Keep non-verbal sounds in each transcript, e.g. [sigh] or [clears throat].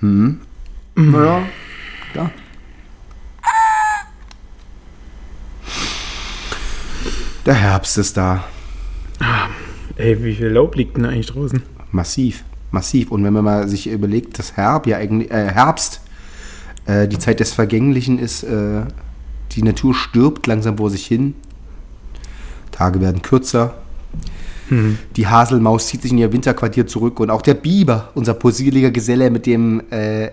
Naja, ja. Der Herbst ist da. Ey, wie viel Laub liegt denn eigentlich draußen? Massiv. Massiv. Und wenn man mal sich überlegt, dass Herb ja eigentlich, äh, Herbst äh, die Zeit des Vergänglichen ist, äh, die Natur stirbt langsam vor sich hin. Tage werden kürzer. Die Haselmaus zieht sich in ihr Winterquartier zurück und auch der Biber, unser possierlicher Geselle mit dem äh,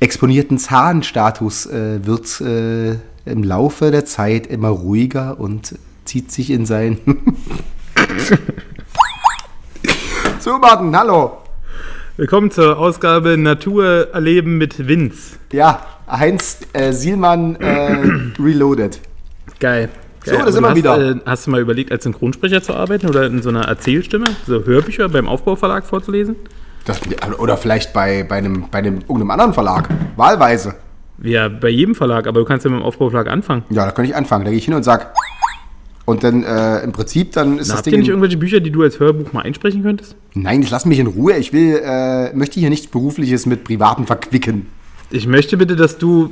exponierten Zahnstatus, äh, wird äh, im Laufe der Zeit immer ruhiger und zieht sich in sein. [laughs] so, Martin, hallo. Willkommen zur Ausgabe Natur erleben mit Vince. Ja, Heinz äh, Sielmann äh, [clears throat] Reloaded. Geil. So, Geil. da Aber sind du wir hast, wieder. Äh, hast du mal überlegt, als Synchronsprecher zu arbeiten oder in so einer Erzählstimme, so Hörbücher beim Aufbauverlag vorzulesen? Das, oder vielleicht bei, bei, einem, bei einem, irgendeinem anderen Verlag. Wahlweise. Ja, bei jedem Verlag, aber du kannst ja mit dem Aufbauverlag anfangen. Ja, da könnte ich anfangen. Da gehe ich hin und sag. Und dann äh, im Prinzip, dann ist Na, das habt ihr Ding. nicht irgendwelche Bücher, die du als Hörbuch mal einsprechen könntest? Nein, ich lass mich in Ruhe. Ich will, äh, möchte hier nichts Berufliches mit Privaten verquicken. Ich möchte bitte, dass du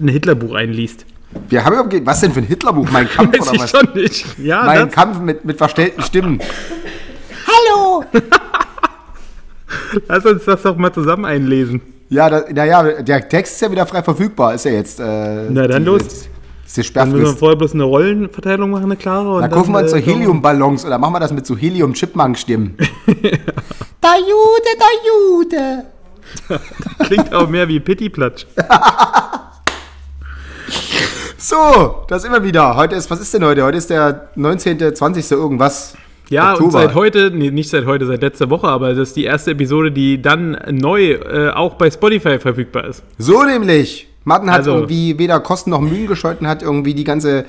ein Hitlerbuch einliest. Wir haben überhaupt, was denn für ein Hitlerbuch? Mein Kampf Weiß oder ich was? schon nicht. Ja, Mein das, Kampf mit, mit verstellten Stimmen. [laughs] lass uns das doch mal zusammen einlesen. Ja, da, naja, der Text ist ja wieder frei verfügbar. Ist ja jetzt. Äh, Na, dann die- los. Ist die Dann müssen wir vorher bloß eine Rollenverteilung machen, eine klare. und Dann kaufen wir uns so äh, Heliumballons oder machen wir das mit so Helium-Chipmunk-Stimmen. [laughs] der Jude, der Jude. [laughs] Klingt auch mehr wie Pittiplatsch. So, das immer wieder. Heute ist, was ist denn heute? Heute ist der 19., 20. irgendwas. Ja, und Oktober. seit heute, nee, nicht seit heute, seit letzter Woche, aber das ist die erste Episode, die dann neu äh, auch bei Spotify verfügbar ist. So nämlich. Martin hat Also- irgendwie weder Kosten noch Mühen gescheut und hat irgendwie die ganze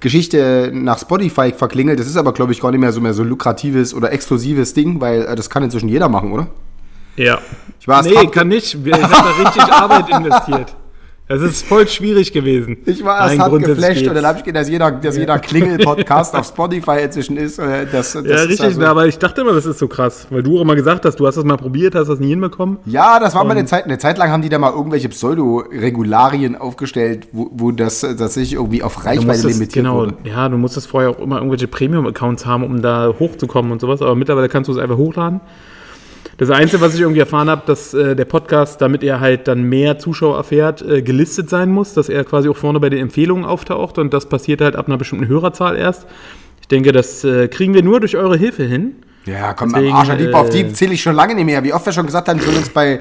Geschichte nach Spotify verklingelt. Das ist aber, glaube ich, gar nicht mehr so mehr so lukratives oder exklusives Ding, weil äh, das kann inzwischen jeder machen, oder? Ja. Ich war nee, kann nicht. Ich habe da richtig [laughs] Arbeit investiert. Das ist voll schwierig gewesen. Ich war erst hart geflasht und dann habe ich gesehen, dass jeder, dass jeder Klingel-Podcast auf Spotify inzwischen ist. äh, Das, das Ja, ist richtig, also- aber ich dachte immer, das ist so krass, weil du auch immer gesagt hast, du hast das mal probiert, hast das nie hinbekommen. Ja, das war mal eine Zeit. Eine Zeit lang haben die da mal irgendwelche Pseudo-Regularien aufgestellt, wo, wo das tatsächlich irgendwie auf Reichweite limitiert genau, wurde. ja, du musstest vorher auch immer irgendwelche Premium-Accounts haben, um da hochzukommen und sowas, aber mittlerweile kannst du es einfach hochladen. Das Einzige, was ich irgendwie erfahren habe, dass äh, der Podcast, damit er halt dann mehr Zuschauer erfährt, äh, gelistet sein muss, dass er quasi auch vorne bei den Empfehlungen auftaucht und das passiert halt ab einer bestimmten Hörerzahl erst. Ich denke, das äh, kriegen wir nur durch eure Hilfe hin. Ja, komm, Deswegen, am Arsch, Lieb, auf die äh, zähle ich schon lange nicht mehr. Wie oft wir schon gesagt haben, sollen uns bei,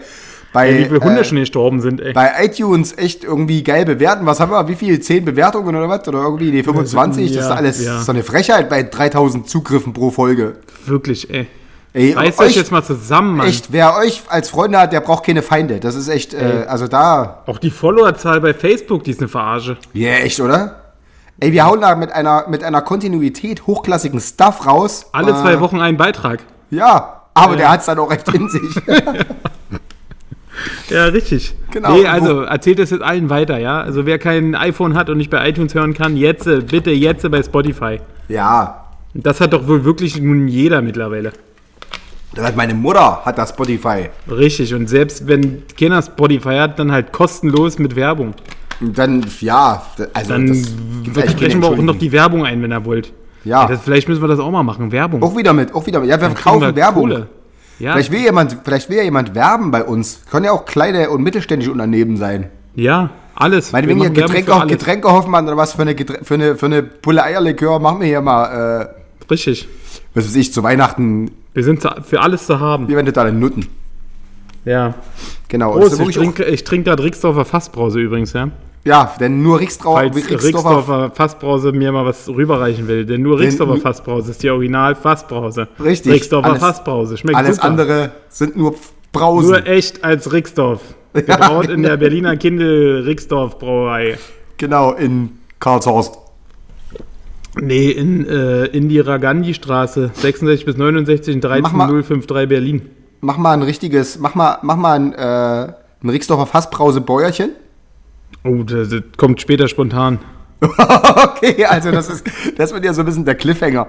bei, Wie viele Hunde äh, schon gestorben sind, ey. bei iTunes echt irgendwie geil bewerten. Was haben wir? Wie viel? 10 Bewertungen oder was? Oder irgendwie die 25? das ist alles ja. so eine Frechheit bei 3000 Zugriffen pro Folge. Wirklich, ey. Ey, Reißt euch jetzt mal zusammen, Mann. Echt, wer euch als Freunde hat, der braucht keine Feinde. Das ist echt, äh, also da, Auch die Followerzahl bei Facebook, die ist eine Verarsche. ja, echt, oder? Ey, wir hauen da mit einer, mit einer Kontinuität hochklassigen Stuff raus. Alle Äh, zwei Wochen einen Beitrag. Ja, aber der hat es dann auch echt in sich. [laughs] [laughs] Ja, richtig. Genau. Nee, also erzählt das jetzt allen weiter, ja? Also wer kein iPhone hat und nicht bei iTunes hören kann, jetzt, äh, bitte jetzt bei Spotify. ja, Das hat doch wohl wirklich nun jeder mittlerweile. Meine Mutter, hat das Spotify. Richtig. Und selbst wenn keiner Spotify hat, dann halt kostenlos mit Werbung. Und dann, ja, also Dann das sprechen wir auch noch die Werbung ein, wenn ihr wollt. Ja. Das, vielleicht müssen wir das auch mal machen, Werbung. Auch wieder mit, auch wieder mit. Ja, wir Dann verkaufen wir Werbung. Kohle. Ja, Vielleicht will jemand, vielleicht will ja jemand werben bei uns. Können ja auch kleine und mittelständische Unternehmen sein. ja, alles. Meine, Wir wenn Werbung Getränke, alles. Getränke Hoffmann oder was für eine, für eine, für eine Pulle Eierlikör, machen wir hier mal, äh, Richtig. was weiß ich, zu Weihnachten, Wir sind für alles zu haben. wie wendet da den Nutten. Ja. Genau. Ist ich trinke, ich trinke gerade Rixdorfer Fassbrause übrigens, ja. Ja, denn nur Rixdorfer, Falls Rixdorfer Fassbrause mir mal was rüberreichen will. Denn nur Rixdorfer Fassbrause ist die Original Fassbrause. Richtig. Rixdorfer Alles- Fassbrause. Schmeckt alles super. andere sind nur Brausen. Nur echt als Rixdorf. [laughs] Gebraut in der Berliner Kindel Rixdorf Brauerei. genau, in Karlshorst. Nee, in äh, Indira Gandhi Straße, 66 bis 69 in Mach mal- 13053 Berlin. Mach mal ein richtiges, mach mal, mach mal ein, äh, ein Rixdorfer Fassbrause-Bäuerchen. Oh, das, das kommt später spontan. [laughs] okay, also das ist, das wird ja so ein bisschen der Cliffhanger.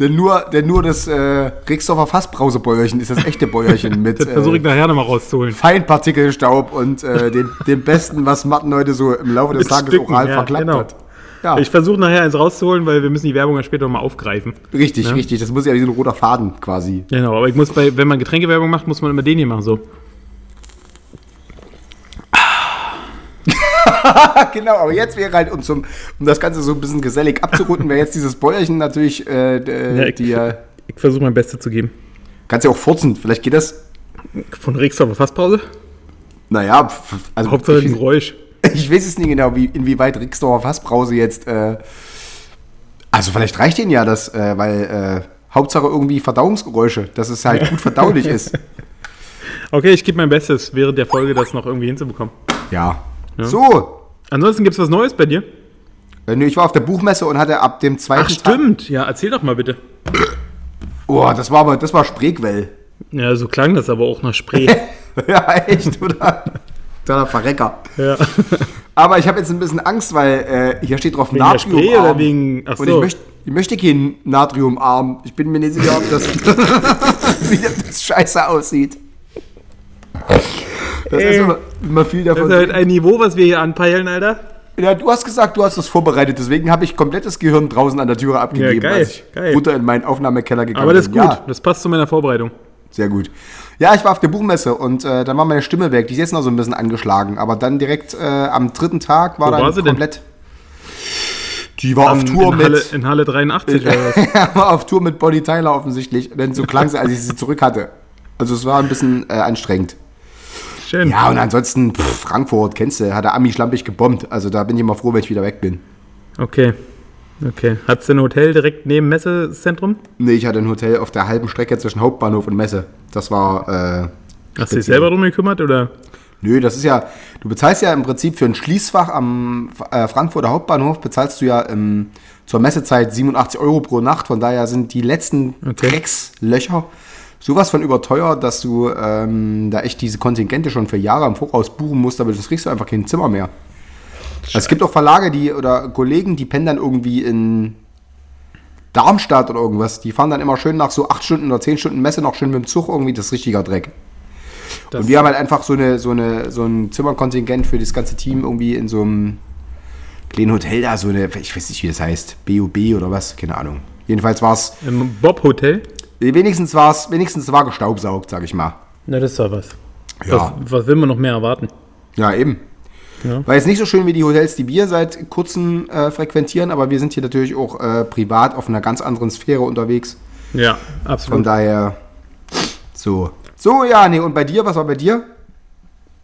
Denn nur, denn nur das äh, Rixdorfer Fassbrausebäuerchen ist das echte Bäuerchen mit Das versuche ich äh, nachher nochmal rauszuholen. Feinpartikelstaub und äh, dem, dem Besten, was Matten heute so im Laufe des Mit Tages Stücken, oral ja, verklappt genau. hat. Ja, Ich versuche nachher eins rauszuholen, weil wir müssen die Werbung ja später nochmal aufgreifen. richtig, Ja. richtig. Das muss ja wie so ein roter Faden quasi. Genau, aber ich muss bei, wenn man Getränkewerbung macht, muss man immer den hier machen, so. [laughs] genau, aber jetzt wäre halt, um, zum, um das Ganze so ein bisschen gesellig abzurunden, wäre jetzt dieses Bäuerchen natürlich äh, Ja, ich- die, äh, Ich versuche mein Bestes zu geben. Kannst ja auch furzen, vielleicht geht das. Von Rixdorfer Fasspause? Naja, also Hauptsache ein Geräusch. Ich weiß es nicht genau, wie, inwieweit Rixdorfer Fassbrause jetzt. Äh, also vielleicht reicht ihnen ja das, äh, weil äh, Hauptsache irgendwie Verdauungsgeräusche, dass es halt gut verdaulich ist. [laughs] Okay, ich gebe mein Bestes, während der Folge das noch irgendwie hinzubekommen. Ja. So. Ansonsten gibt es was Neues bei dir? Äh, nö, ich war auf der Buchmesse und hatte ab dem zweiten Ach, stimmt. Ja, erzähl doch mal bitte. Tag. Oh, das war aber, das war Spreequell. Ja, so klang das aber auch nach Spree. [laughs] ja, echt, oder? Toller Verrecker. ja. [laughs] Aber ich habe jetzt ein bisschen Angst, weil äh, hier steht drauf Wegen Natriumarm. oder wegen. Ach Und ich so. möchte, ich möchte keinen Natriumarm. Ich bin mir nicht sicher, ob das, [laughs] wie das scheiße aussieht. Das ist immer, immer viel Das davon. ist halt ein Niveau, was wir hier anpeilen, Alter. ja, du hast gesagt, du hast das vorbereitet, deswegen habe ich komplettes Gehirn draußen an der Türe abgegeben, geil, als ich geil. runter in meinen Aufnahmekeller gegangen Aber das ist bin. gut. Ja, Das passt zu meiner Vorbereitung. sehr gut. Ja, ich war auf der Buchmesse und äh, dann war meine Stimme weg. Die ist jetzt noch so ein bisschen angeschlagen, aber dann direkt äh, am dritten Tag war Wo dann war sie denn? komplett. Die war auf in, Tour in, mit. Halle, in Halle 83 oder was? [laughs] Er war auf Tour mit Bonnie Tyler offensichtlich. Denn so klang sie, als ich sie zurück hatte. Also es war ein bisschen äh, anstrengend. Schön. Ja, und ansonsten, pff, Frankfurt, kennst du, hat der Ami schlampig gebombt. Also da bin ich immer froh, wenn ich wieder weg bin. Okay. Okay. Hat's denn ein Hotel direkt neben Messezentrum? Nee, ich hatte ein Hotel auf der halben Strecke zwischen Hauptbahnhof und Messe. Das war, äh, Hast du dich selber drum gekümmert oder? nö, das ist ja, du bezahlst ja im Prinzip für ein Schließfach am äh, Frankfurter Hauptbahnhof, bezahlst du ja im, zur Messezeit 87 Euro pro Nacht. Von daher sind die letzten Okay. Dreckslöcher sowas von überteuert, dass du ähm, da echt diese Kontingente schon für Jahre im Voraus buchen musst, aber das kriegst du einfach kein Zimmer mehr. Also es gibt auch Verlage, die oder Kollegen, die pennen dann irgendwie in Darmstadt oder irgendwas. Die fahren dann immer schön nach so 8 Stunden oder 10 Stunden Messe noch schön mit dem Zug irgendwie, das ist richtiger Dreck. Das- Und wir haben halt einfach so, eine, so, eine, so ein Zimmerkontingent für das ganze Team irgendwie in so einem kleinen Hotel da, so eine, ich weiß nicht, wie das heißt, BOB oder was, keine Ahnung. Jedenfalls war es, Im Bob-Hotel? wenigstens war es, wenigstens war gestaubsaugt, sag ich mal. Na, das ist doch was. Ja. Was, was will man noch mehr erwarten? Ja, eben. Ja. War jetzt nicht so schön wie die Hotels, die wir seit kurzem äh, frequentieren, aber wir sind hier natürlich auch äh, privat auf einer ganz anderen Sphäre unterwegs. Ja, Von absolut. daher, so. So, ja, nee, und bei dir, was war bei dir?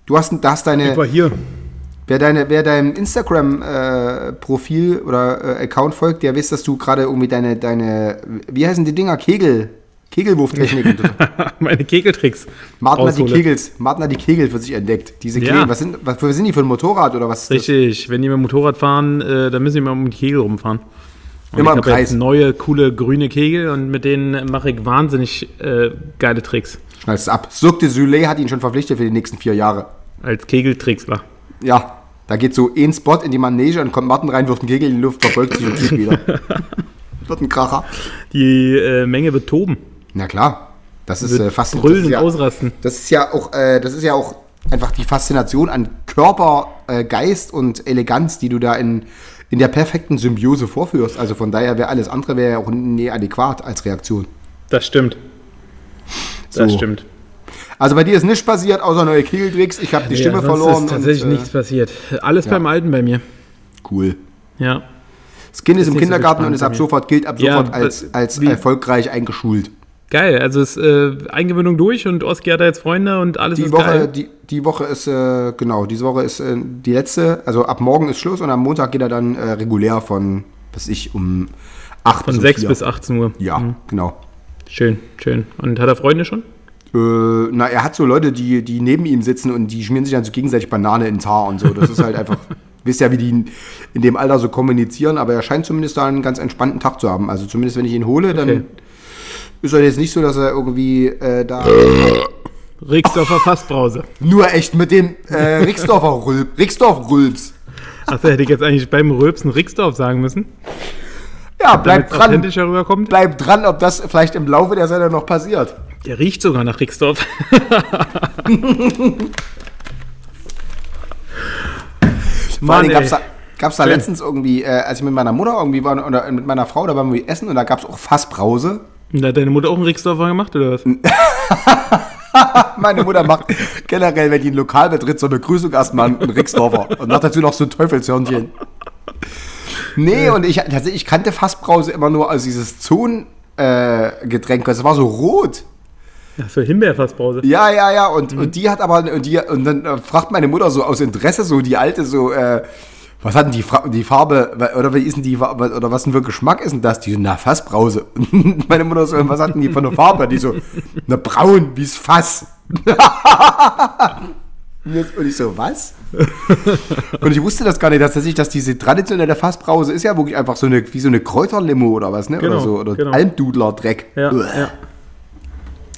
Du hast, da hast deine, Ich war hier. wer, deine, wer deinem Instagram-Profil oder äh, Account folgt, der weiß, dass du gerade irgendwie deine, deine, wie heißen die Dinger? Kegel, Kegelwurftechniken. [laughs] Meine Kegeltricks. Martin hat die. Kegels, Martin hat die Kegel für sich entdeckt. Diese Ja. Kegel, was sind, was für sind die für ein Motorrad oder was? ist das? Richtig, wenn die mit dem Motorrad fahren, äh, dann müssen die mal um die Kegel rumfahren. Und Immer ich im Kreis. jetzt neue, coole grüne Kegel und mit denen mache ich wahnsinnig äh, geile Tricks. Schnallst es ab. Cirque du Soleil hat ihn schon verpflichtet für die nächsten vier Jahre. Als Kegeltricksler. Ja, da geht so ein Spot in die Manege und kommt Martin rein, wirft einen Kegel in die Luft, verfolgt sich und geht wieder. [laughs] Wird ein Kracher. Die äh, Menge wird toben. Na klar, das ist äh, fast brüllen das ist und ja, ausrasten. Das ist ja auch, äh, das ist ja auch einfach die Faszination an Körper, äh, Geist und Eleganz, die du da in, in der perfekten Symbiose vorführst. Also von daher wäre alles andere wäre ja auch nie adäquat als Reaktion. Das stimmt. Das So. stimmt. Also bei dir ist nichts passiert, außer neue Kegeltricks. Ich habe die Stimme sonst verloren. ist tatsächlich und, äh, nichts passiert. Alles ja. beim Alten bei mir. Cool. Ja. Das Kind ist, Ist im nicht so Kindergarten und ist ab sofort, gilt ab Ja, sofort als, das- als erfolgreich eingeschult. Geil, also ist äh, Eingewöhnung durch und Oski hat da jetzt Freunde und alles Die ist Woche, geil. die, die Woche ist, äh, genau, diese Woche ist äh, die letzte, also ab morgen ist Schluss und am Montag geht er dann äh, regulär von, was ich, um 8 Von um 6 4. bis 18 Uhr. Ja, Mhm. genau. Schön, schön. Und hat er Freunde schon? Äh, na, er hat so Leute, die, die neben ihm sitzen und die schmieren sich dann so gegenseitig Banane ins Haar und so. Das ist halt einfach, [laughs] wisst ja, wie die in, dem Alter so kommunizieren, aber er scheint zumindest da einen ganz entspannten Tag zu haben. Also zumindest, wenn ich ihn hole, dann Okay. Ist er jetzt nicht so, dass er irgendwie äh, da [laughs] Rixdorfer Fassbrause. nur echt mit dem äh, Rixdorfer Rülp, Rixdorf Rülps. Achso, hätte ich jetzt eigentlich beim Röpsen Rixdorf sagen müssen. Ja, bleib es dran. Bleib dran, ob das vielleicht im Laufe der Sendung noch passiert. Der riecht sogar nach Rixdorf. [laughs] Mann, gab's da, gab's da letztens irgendwie, äh, als ich mit meiner Mutter irgendwie war oder mit meiner Frau, da waren wir essen und da gab's auch Fassbrause. Und hat deine Mutter auch einen Rixdorfer gemacht, oder was? [laughs] Meine Mutter macht generell, wenn die ein Lokal betritt, so eine Begrüßung erstmal einen Rixdorfer und macht dazu noch so ein Teufelshörnchen. Nee, und ich, tatsächlich, ich kannte Fassbrause immer nur als dieses Zonengetränk, äh, das war so rot. Achso, Himbeerfassbrause. Ja, ja, ja, und, und die hat aber, und, die, und dann äh, fragt meine Mutter so aus Interesse, so die alte, so, äh, was hat denn die, Fra die Farbe, oder wie ist denn die, oder was denn für Geschmack ist denn das? Die so, na, Fassbrause. Und [laughs] meine Mutter so, was hat denn die für eine Farbe? Die so, na, braun, wie's Fass. [laughs] Und ich so, was? [laughs] Und ich wusste das gar nicht, dass, tatsächlich, dass diese traditionelle Fassbrause ist ja wirklich einfach so eine, wie so eine Kräuterlimo oder was, ne? Genau, oder so, oder genau. Almdudler-Dreck. Ja, ja.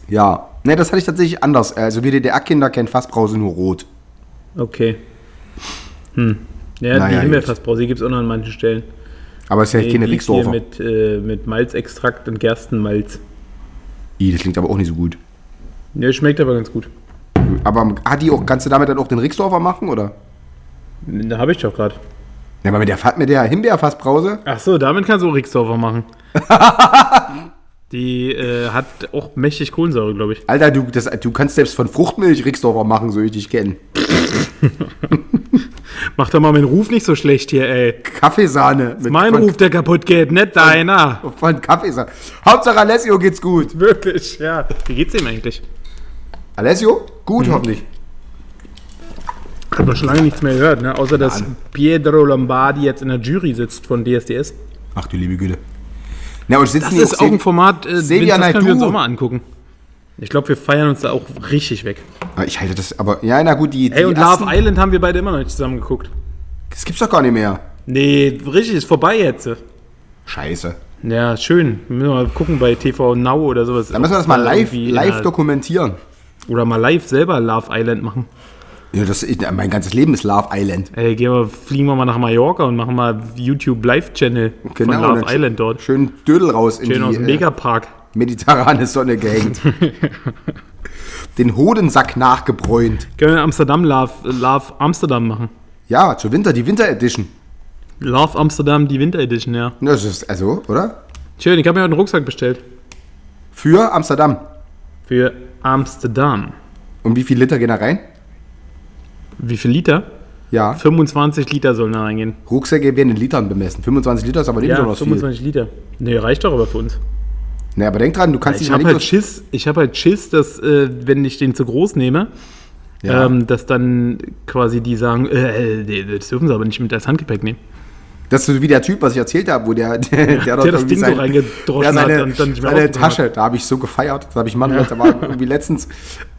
Ja, ne, das hatte ich tatsächlich anders. Also wir DDR-Kinder kennen Fassbrause nur rot. Okay. Hm. Ja, Naja, die gut. Himbeerfassbrause gibt es auch noch an manchen Stellen. Aber es ist ja Nee, keine Rixdorfer. mit, äh, mit Malzextrakt und Gerstenmalz. Ih, das klingt aber auch nicht so gut. Ja, schmeckt aber ganz gut. Aber hat die auch, kannst du damit dann auch den Rixdorfer machen, oder? Da habe ich doch gerade. Ja, aber mit der, mit der Himbeerfassbrause? Ach so, damit kannst du auch Rixdorfer machen. [laughs] Die äh, hat auch mächtig Kohlensäure, glaube ich. Alter, du, das, du kannst selbst von Fruchtmilch Rixdorfer machen, so ich dich kenne. [laughs] Mach doch mal meinen Ruf nicht so schlecht hier, ey. Kaffeesahne. Mit, Mein von, Ruf, der kaputt geht, nicht deiner. Von Kaffeesahne. Hauptsache Alessio geht's gut. Wirklich, ja. Wie geht's ihm eigentlich? Alessio? Gut, Mhm. hoffentlich. Hat man schon lange nichts mehr gehört, ne? Außer, dass Pietro Lombardi jetzt in der Jury sitzt von DSDS. Ach du liebe Güte. Na, und sitzen Das ist auch ein Vince, Format, äh, das können wir uns auch mal angucken. Ich glaube, wir feiern uns da auch richtig weg. Ah, Ich halte das, aber, ja, na gut, die, Ey, die und Love Island haben wir beide immer noch nicht zusammen geguckt. Das gibt's doch gar nicht mehr. Nee, richtig, ist vorbei jetzt. Scheiße. Ja, schön. Wir müssen mal gucken bei TV Now oder sowas. Dann müssen wir das mal live, live dokumentieren. Oder mal live selber Love Island machen. Ja, das ist, mein ganzes Leben ist Love Island. Ey, gehen wir, fliegen wir mal nach Mallorca und machen mal YouTube Live-Channel von Love Genau, Island dort. Schön Dödel raus in Schön aus die dem äh, Megapark. Mediterrane Sonne gehängt. [laughs] Den Hodensack nachgebräunt. Können wir Amsterdam Love, Love Amsterdam machen. Ja, zur Winter, die Winter Edition. Love Amsterdam, die Winter Edition, ja. Das ist also, oder? Schön, ich habe mir heute einen Rucksack bestellt. Für Amsterdam. Für Amsterdam. Und wie viel Liter gehen da rein? Wie viel Liter? Ja, 25 Liter sollen da reingehen. Rucksäcke werden in Litern bemessen. 25 Liter ist aber nicht Ja, besonders viel. 25 Liter. Nee, reicht doch aber für uns. Nee, aber denk dran, du kannst Ich dich habe mal halt nicht Schiss, ich habe halt Schiss, dass äh, wenn ich den zu groß nehme, Ja. ähm, dass dann quasi die sagen, äh, äh, das dürfen sie aber nicht mit als Handgepäck nehmen. Das ist so wie der Typ, was ich erzählt habe, wo der, der, der, [laughs] dort der das Ding so reingedroschen ja, seine, hat und dann nicht mehr seine Tasche, da habe ich so gefeiert. Da habe ich Mann, da war irgendwie letztens,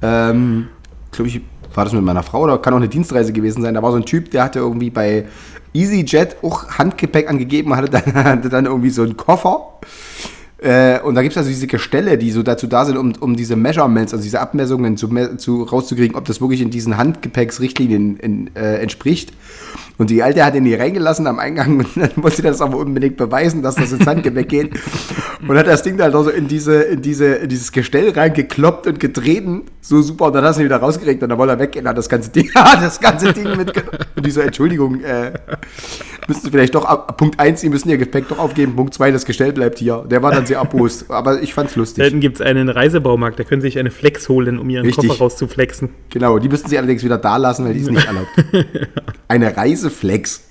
ähm, glaube ich, war das mit meiner Frau oder kann auch eine Dienstreise gewesen sein. Da war so ein Typ, der hatte irgendwie bei EasyJet auch Handgepäck angegeben, hatte dann, [laughs] hatte dann irgendwie so einen Koffer. Äh, und da gibt es also diese Gestelle, die so dazu da sind, um, um diese Measurements, also diese Abmessungen zu, zu, rauszukriegen, ob das wirklich in diesen Handgepäcksrichtlinien in, äh, entspricht. Und die Alte hat ihn hier reingelassen am Eingang und dann musste sie das aber unbedingt beweisen, dass das ins Handgepäck geht. Und hat das Ding da also in, diese, in, diese, in dieses Gestell reingekloppt und getreten. So super. Und dann hast du ihn wieder rausgeregt und dann wollte er weggehen, hat das ganze Ding, [laughs] das ganze Ding mitgenommen. Und die so, Entschuldigung, äh, müssen Sie vielleicht doch ab, Punkt 1, Sie müssen Ihr Gepäck doch aufgeben. Punkt 2, das Gestell bleibt hier. Der war dann sehr erbost. Aber ich fand's lustig. Selten gibt es einen Reisebaumarkt, da können sie sich eine Flex holen, um ihren Richtig. Koffer rauszuflexen. Genau, die müssten sie allerdings wieder da lassen, weil die ist nicht erlaubt. [laughs] Eine Reiseflex.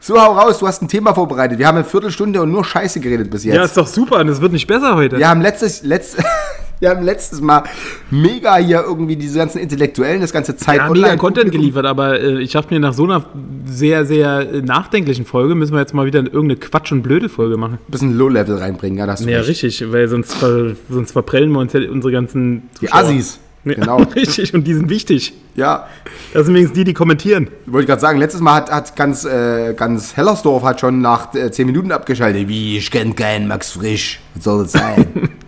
So, hau raus, du hast ein Thema vorbereitet. Wir haben eine Viertelstunde und nur Scheiße geredet bis jetzt. Ja, ist doch super und es wird nicht besser heute. Wir haben letztes, letzt, [laughs] wir haben letztes Mal mega hier irgendwie diese ganzen Intellektuellen, das ganze Zeit Ja, mega Content geliefert, aber äh, ich habe mir nach so einer sehr, sehr äh, nachdenklichen Folge, müssen wir jetzt mal wieder irgendeine Quatsch- und Blödel-Folge machen. Ein bisschen Low-Level reinbringen, ja, das Ja, recht. richtig, weil sonst, ver, sonst verprellen wir uns ja unsere ganzen Die Zuschauer. Assis. Ja, Genau. [laughs] Richtig, und die sind wichtig. Ja, Das sind übrigens die, die kommentieren. wollte ich gerade sagen, letztes Mal hat, hat ganz, äh, ganz Hellersdorf hat schon nach äh, 10 Minuten abgeschaltet. Wie, ich kenn keinen Max Frisch. Was soll das sein? [laughs]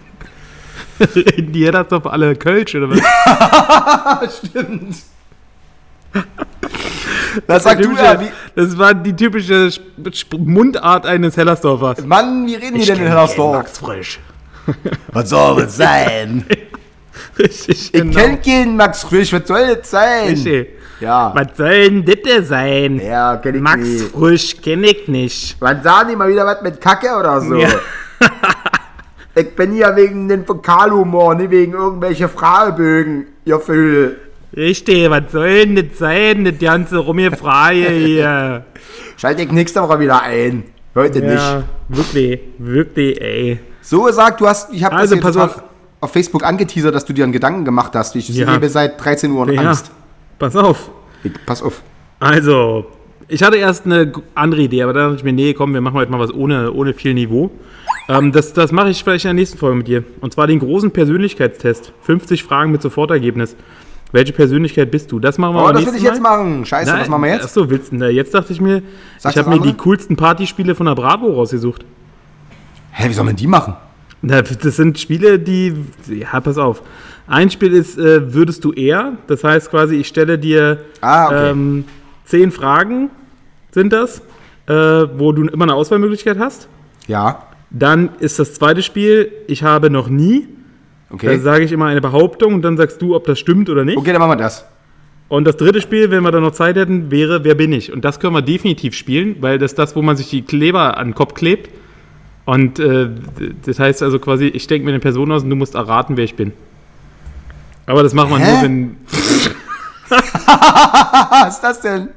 Reden die das doch alle Kölsch oder was? [laughs] Stimmt. Das du Typische- ja, wie, das war die typische Mundart eines Hellersdorfers. Mann, wie reden die denn in Hellersdorf? Frisch. [laughs] Was soll das sein? [laughs] Richtig, Ich genau. kenn keinen Max Frisch, was soll das sein? Richtig. Ja. Was soll denn das denn sein? Ja, kenn ich Max nicht. Frisch kenn ich nicht. Wann sagen die mal wieder was mit Kacke oder so? Ja. Ich bin hier wegen den Vokalhumor, nicht wegen irgendwelche Fragebögen, ihr Vögel. Richtig, was soll denn das sein, das ganze Rumgefrage hier? [laughs] Schalte ich nächste Woche wieder ein. Heute nicht. ja, wirklich, wirklich, ey. So gesagt, du hast, ich habe Also, das auf. auf Facebook angeteasert, dass du dir einen Gedanken gemacht hast. Ich Ja. lebe seit 13 Uhr in Ja, Angst. pass auf. Ich, pass auf. Also, ich hatte erst eine andere Idee, aber dann dachte ich mir, nee, komm, wir machen heute mal was ohne, ohne viel Niveau. Ähm, das das mache ich vielleicht in der nächsten Folge mit dir. Und zwar den großen Persönlichkeitstest. 50 Fragen mit Sofortergebnis. Welche Persönlichkeit bist du? Das machen wir Oh, das will ich jetzt Mal. machen. Scheiße, was machen wir jetzt? Achso, willst du, na, jetzt dachte ich mir, Sagst ich habe mir das die andere? coolsten Partyspiele von der Bravo rausgesucht. Hä, wie soll man die machen? Na, das sind Spiele, die. Ja, pass auf. Ein Spiel ist, äh, würdest du eher? Das heißt quasi, ich stelle dir Ah, okay. ähm, zehn Fragen, sind das, äh, wo du immer eine Auswahlmöglichkeit hast. Ja, Dann ist das zweite Spiel, ich habe noch nie. Da okay. sage ich immer eine Behauptung und dann sagst du, ob das stimmt oder nicht. Okay, dann machen wir das. Und das dritte Spiel, wenn wir dann noch Zeit hätten, wäre Wer bin ich? Und das können wir definitiv spielen, weil das ist das, wo man sich die Kleber an den Kopf klebt. Und äh, das heißt also quasi, ich denke mir eine Person aus und du musst erraten, wer ich bin. Aber das machen wir Hä? nur, wenn. [laughs] Was ist das denn?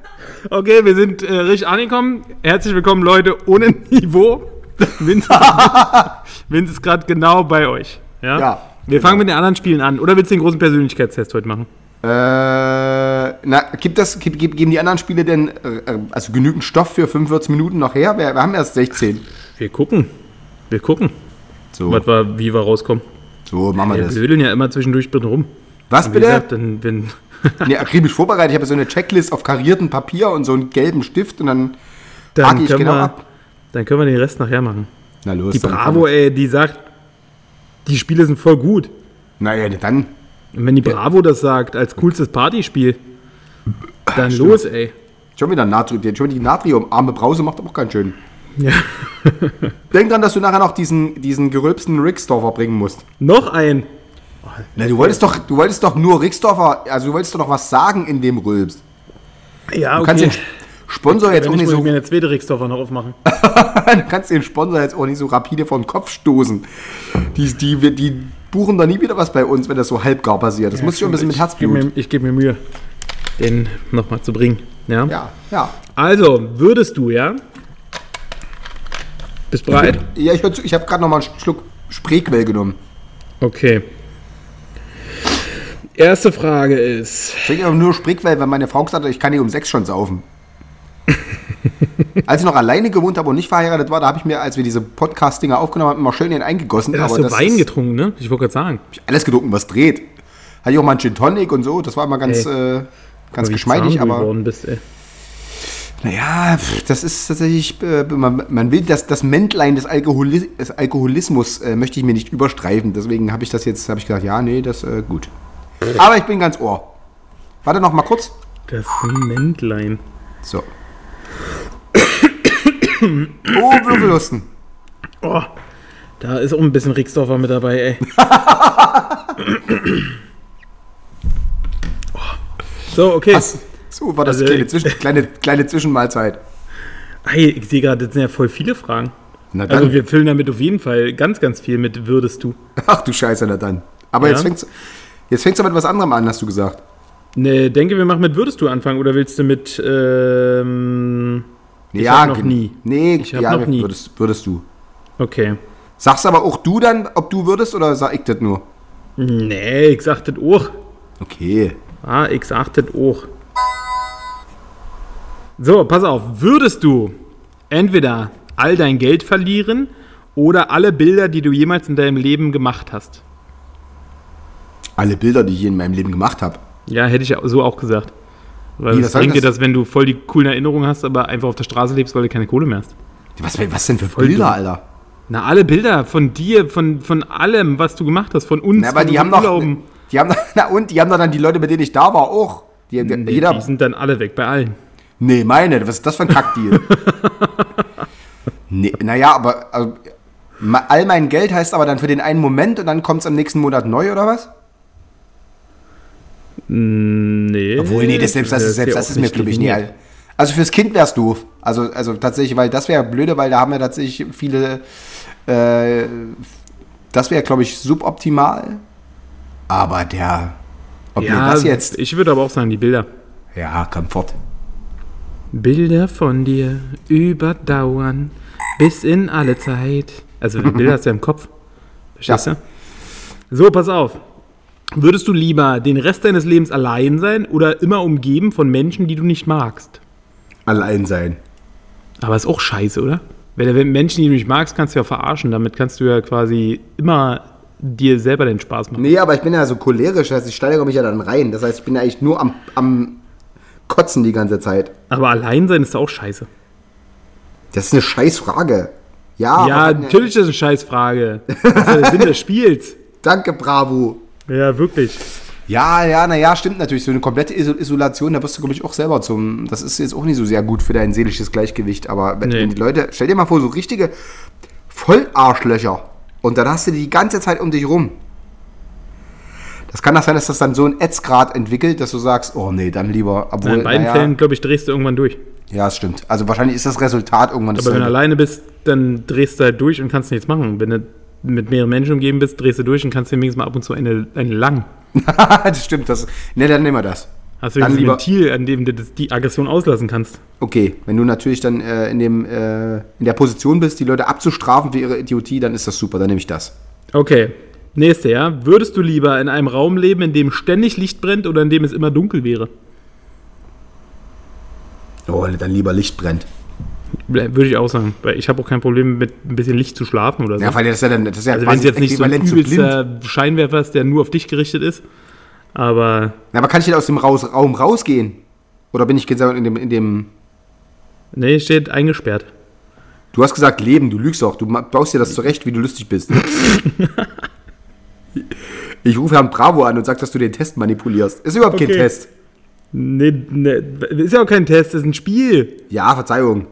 Okay, wir sind äh, richtig angekommen. Herzlich willkommen, Leute, ohne Niveau. [laughs] Vince, [laughs] Vince ist gerade genau bei euch. Ja. Ja, wir fangen mit den anderen Spielen an. Oder willst du den großen Persönlichkeitstest heute machen? Äh, na, gibt das, gibt, gib- geben die anderen Spiele denn äh, also genügend Stoff für 45 Minuten noch her? Wir, wir haben erst 16. Wir gucken. Wir gucken, So, was wir, wie wir rauskommen. so machen wir Wir das. blödeln ja immer zwischendurch drin rum. Was bitte? gesagt, dann, wenn, Nee, akribisch vorbereitet. Ich habe so eine Checklist auf kariertem Papier und so einen gelben Stift und dann dann, ich genau wir, ab. dann können wir den Rest nachher machen. Na los. Die Bravo, ey, die sagt, die Spiele sind voll gut. Naja, dann. Und wenn die Bravo das sagt, als coolstes Partyspiel, dann stimmt. los, ey. Schon wieder Natrium. Schon die Natriumarme Brause macht aber auch ganz schön. Ja. Denk dran, dass du nachher noch diesen, diesen gerülpsten Rixdorfer bringen musst. Noch ein. Na, du wolltest doch, du wolltest doch nur Rixdorfer, also du wolltest doch noch was sagen in dem Rülps. Ja, Du kannst den Sponsor jetzt Wenn auch ich nicht so, ich mir eine zweite Rixdorfer noch aufmachen. [laughs] du kannst den Sponsor jetzt auch nicht so rapide vor den Kopf stoßen. Die, die, die buchen da nie wieder was bei uns, wenn das so halbgar passiert. Das muss schon ein bisschen mit Ich gebe Herzblut. mir, ich geb mir Mühe, den nochmal zu bringen. Ja? Ja, ja. Also, würdest du, ja? Bist bereit? Ja, ich, hör zu, ich habe gerade noch mal einen Schluck Spreequell genommen. Okay. Erste Frage ist. Ich trinke aber nur Spreequell, weil meine Frau gesagt hat, ich kann hier um sechs schon saufen. [laughs] Als ich noch alleine gewohnt habe und nicht verheiratet war, da habe ich mir, als wir diese Podcast-Dinger aufgenommen haben, immer schön den eingegossen. Hast aber du Wein getrunken, ne? Ich wollte gerade sagen. ich alles getrunken, was dreht. Hatte ich auch mal einen Gin Tonic und so, das war immer ganz, äh, ganz Wie geschmeidig, aber geworden bist, ey. naja, das ist tatsächlich, äh, man, man will das, das Mäntlein des, Alkoholi des Alkoholismus äh, möchte ich mir nicht überstreifen, deswegen habe ich das jetzt, habe ich gesagt, ja, nee, das äh, gut. Aber ich bin ganz ohr. Warte noch mal kurz. Das Mäntlein. So. Oh, Würfelhusten. Oh, da ist auch ein bisschen Rixdorfer mit dabei, ey. oh. [laughs] So, okay. Was? So war das Also, kleine, Zwischen, kleine, kleine Zwischenmahlzeit. Hey, ich sehe gerade, das sind ja voll viele Fragen. Na dann. Also wir füllen damit auf jeden Fall ganz, ganz viel mit würdest du. Ach du Scheiße, na dann. Aber Ja. jetzt fängt's jetzt fängt's aber mit was anderem an, hast du gesagt. Ne, denke, wir machen mit würdest du anfangen oder willst du mit ähm, Ich ja, hab noch nie. Nee, Ich hab ja, noch nie. Würdest, würdest du. Okay. Sagst aber auch du dann, ob du würdest oder sag ich das nur? Nee, ich sag das auch. Okay. Ah, ich sag das auch. So, pass auf. Würdest du entweder all dein Geld verlieren oder alle Bilder, die du jemals in deinem Leben gemacht hast? Alle Bilder, die ich in meinem Leben gemacht habe. Ja, hätte ich so auch gesagt. Weil Wie, das bringt dir das? wenn du voll die coolen Erinnerungen hast, aber einfach auf der Straße lebst, weil du keine Kohle mehr hast. Was, was denn für Voll Bilder, dumm. Alter? Na, alle Bilder von dir, von, von allem, was du gemacht hast, von uns, Na, aber die haben. Urlauben. Die haben, [laughs] na und, die haben doch dann die Leute, mit denen ich da war, auch. Die, Nee, jeder, die sind dann alle weg, bei allen. nee, meine, was ist das für ein Kackdeal? [laughs] nee, naja, aber also, all mein Geld heißt aber dann für den einen Moment und dann kommt es am nächsten Monat neu, oder was? Nee. Obwohl, nee, das, selbst das, ist selbst das ist mir, glaube ich, nie. Also fürs Kind wär's doof. Also, also tatsächlich, weil das wäre blöde, weil da haben wir tatsächlich viele. Äh, das wäre, glaube ich, suboptimal. Aber der. Ob mir Ja, das jetzt. ich würde aber auch sagen, die Bilder. Ja, komm fort. Bilder von dir überdauern bis in alle Zeit. Also die Bilder hast du ja im Kopf. Verstehst Ja. du? So, pass auf. Würdest du lieber den Rest deines Lebens allein sein oder immer umgeben von Menschen, die du nicht magst? Allein sein. Aber ist auch scheiße, oder? Wenn du Menschen, die du nicht magst, kannst du ja verarschen. Damit kannst du ja quasi immer dir selber den Spaß machen. Nee, aber ich bin ja so cholerisch, das heißt, ich steigere mich ja dann rein. Das heißt, ich bin ja eigentlich nur am, am Kotzen die ganze Zeit. Aber allein sein ist auch scheiße. Das ist eine scheiß Frage. Ja, ja, natürlich ist das eine Scheißfrage. Das ist der Sinn des Spiels. [laughs] Danke, Bravo. Ja, wirklich. Ja, ja, naja, stimmt natürlich. So eine komplette Iso- Isolation, da wirst du, glaube ich, auch selber zum. Das ist jetzt auch nicht so sehr gut für dein seelisches Gleichgewicht. Aber wenn, Nee. wenn die Leute, stell dir mal vor, so richtige Vollarschlöcher. Und dann hast du die die ganze Zeit um dich rum. Das kann doch sein, dass das dann so ein Ätzgrad entwickelt, dass du sagst, oh nee, dann lieber. Obwohl, In beiden naja, Fällen, glaube ich, drehst du irgendwann durch. Ja, es stimmt. Also wahrscheinlich ist das Resultat irgendwann Aber wenn du alleine bist, dann drehst du halt durch und kannst nichts machen. Wenn du mit mehreren Menschen umgeben bist, drehst du durch und kannst dir wenigstens mal ab und zu eine, eine lang. [laughs] das stimmt. Das, ne, dann nehmen wir das. Hast du Dann ein Ventil, an dem du das, die Aggression auslassen kannst. Okay, wenn du natürlich dann äh, in, dem, äh, in der Position bist, die Leute abzustrafen für ihre Idiotie, dann ist das super, dann nehme ich das. Okay, nächste, ja. Würdest du lieber in einem Raum leben, in dem ständig Licht brennt oder in dem es immer dunkel wäre? Oh, dann lieber Licht brennt. Würde ich auch sagen, weil ich habe auch kein Problem mit ein bisschen Licht zu schlafen oder so. Ja, weil das ist ja dann, das ist ja also wenn es jetzt nicht so ein übelster Scheinwerfer ist, der nur auf dich gerichtet ist, aber Na, aber kann ich denn aus dem Raus Raum rausgehen? Oder bin ich gesagt in dem, in dem. nee, steht eingesperrt. Du hast gesagt Leben, du lügst doch. Du baust dir das zurecht, wie du lustig bist. [laughs] ich rufe Herrn Bravo an und sag, dass du den Test manipulierst. Ist überhaupt kein Okay. Test. Nee, nee, ist ja auch kein Test, ist ein Spiel. Ja, Verzeihung.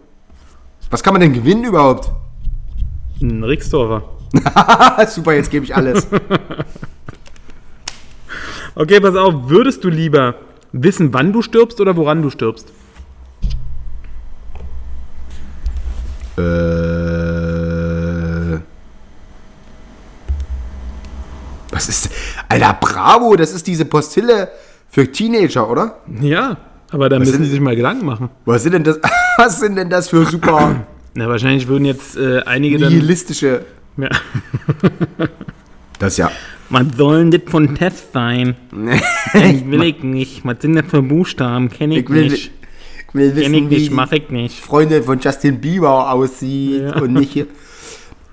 Was kann man denn gewinnen überhaupt? Ein Rixdorfer. [laughs] Super, jetzt gebe ich alles. [laughs] Okay, pass auf, würdest du lieber wissen, wann du stirbst oder woran du stirbst? Äh. Was ist. Alter, Bravo, das ist diese Postille für Teenager, oder? Ja, aber da Was müssen sind- die sich mal Gedanken machen. Was sind denn das, [laughs] was sind denn das für super Na, wahrscheinlich würden jetzt äh, einige dann. nihilistische. Ja. [laughs] Das ja. Was soll denn das von Test sein? [laughs] Das will ich nicht. Was sind das für Buchstaben? Kenn ich, Ich will, nicht. ich will Kenn ich wissen, nicht, mach ich nicht. Freundin von Justin Bieber aussieht Ja. und nicht hier.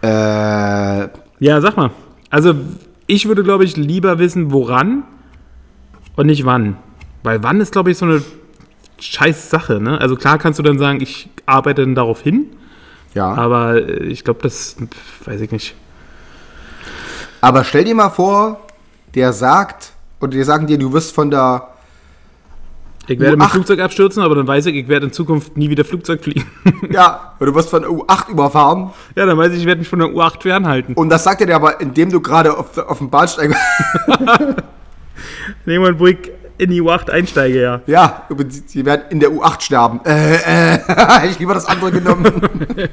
Äh, Ja, sag mal. Also, ich würde, glaube ich, lieber wissen, woran und nicht wann. Weil wann ist, glaube ich, so eine scheiß Sache, ne? Also klar kannst du dann sagen, ich arbeite dann darauf hin, ja. aber äh, ich glaube, das weiß ich nicht. Aber stell dir mal vor, der sagt, oder die sagen dir, du wirst von der. Ich werde mit U8. Flugzeug abstürzen, aber dann weiß ich, ich werde in Zukunft nie wieder Flugzeug fliegen. [laughs] Ja, oder du wirst von der U8 überfahren. ja, dann weiß ich, ich werde mich von der U8 fernhalten. Und das sagt er dir aber, indem du gerade auf, auf dem Bahnsteig. [laughs] [laughs] Dem Moment, wo ich in die U8 einsteige, ja. ja, sie werden in der U8 sterben. Äh, äh, hätte [laughs] ich lieber das andere genommen. [laughs]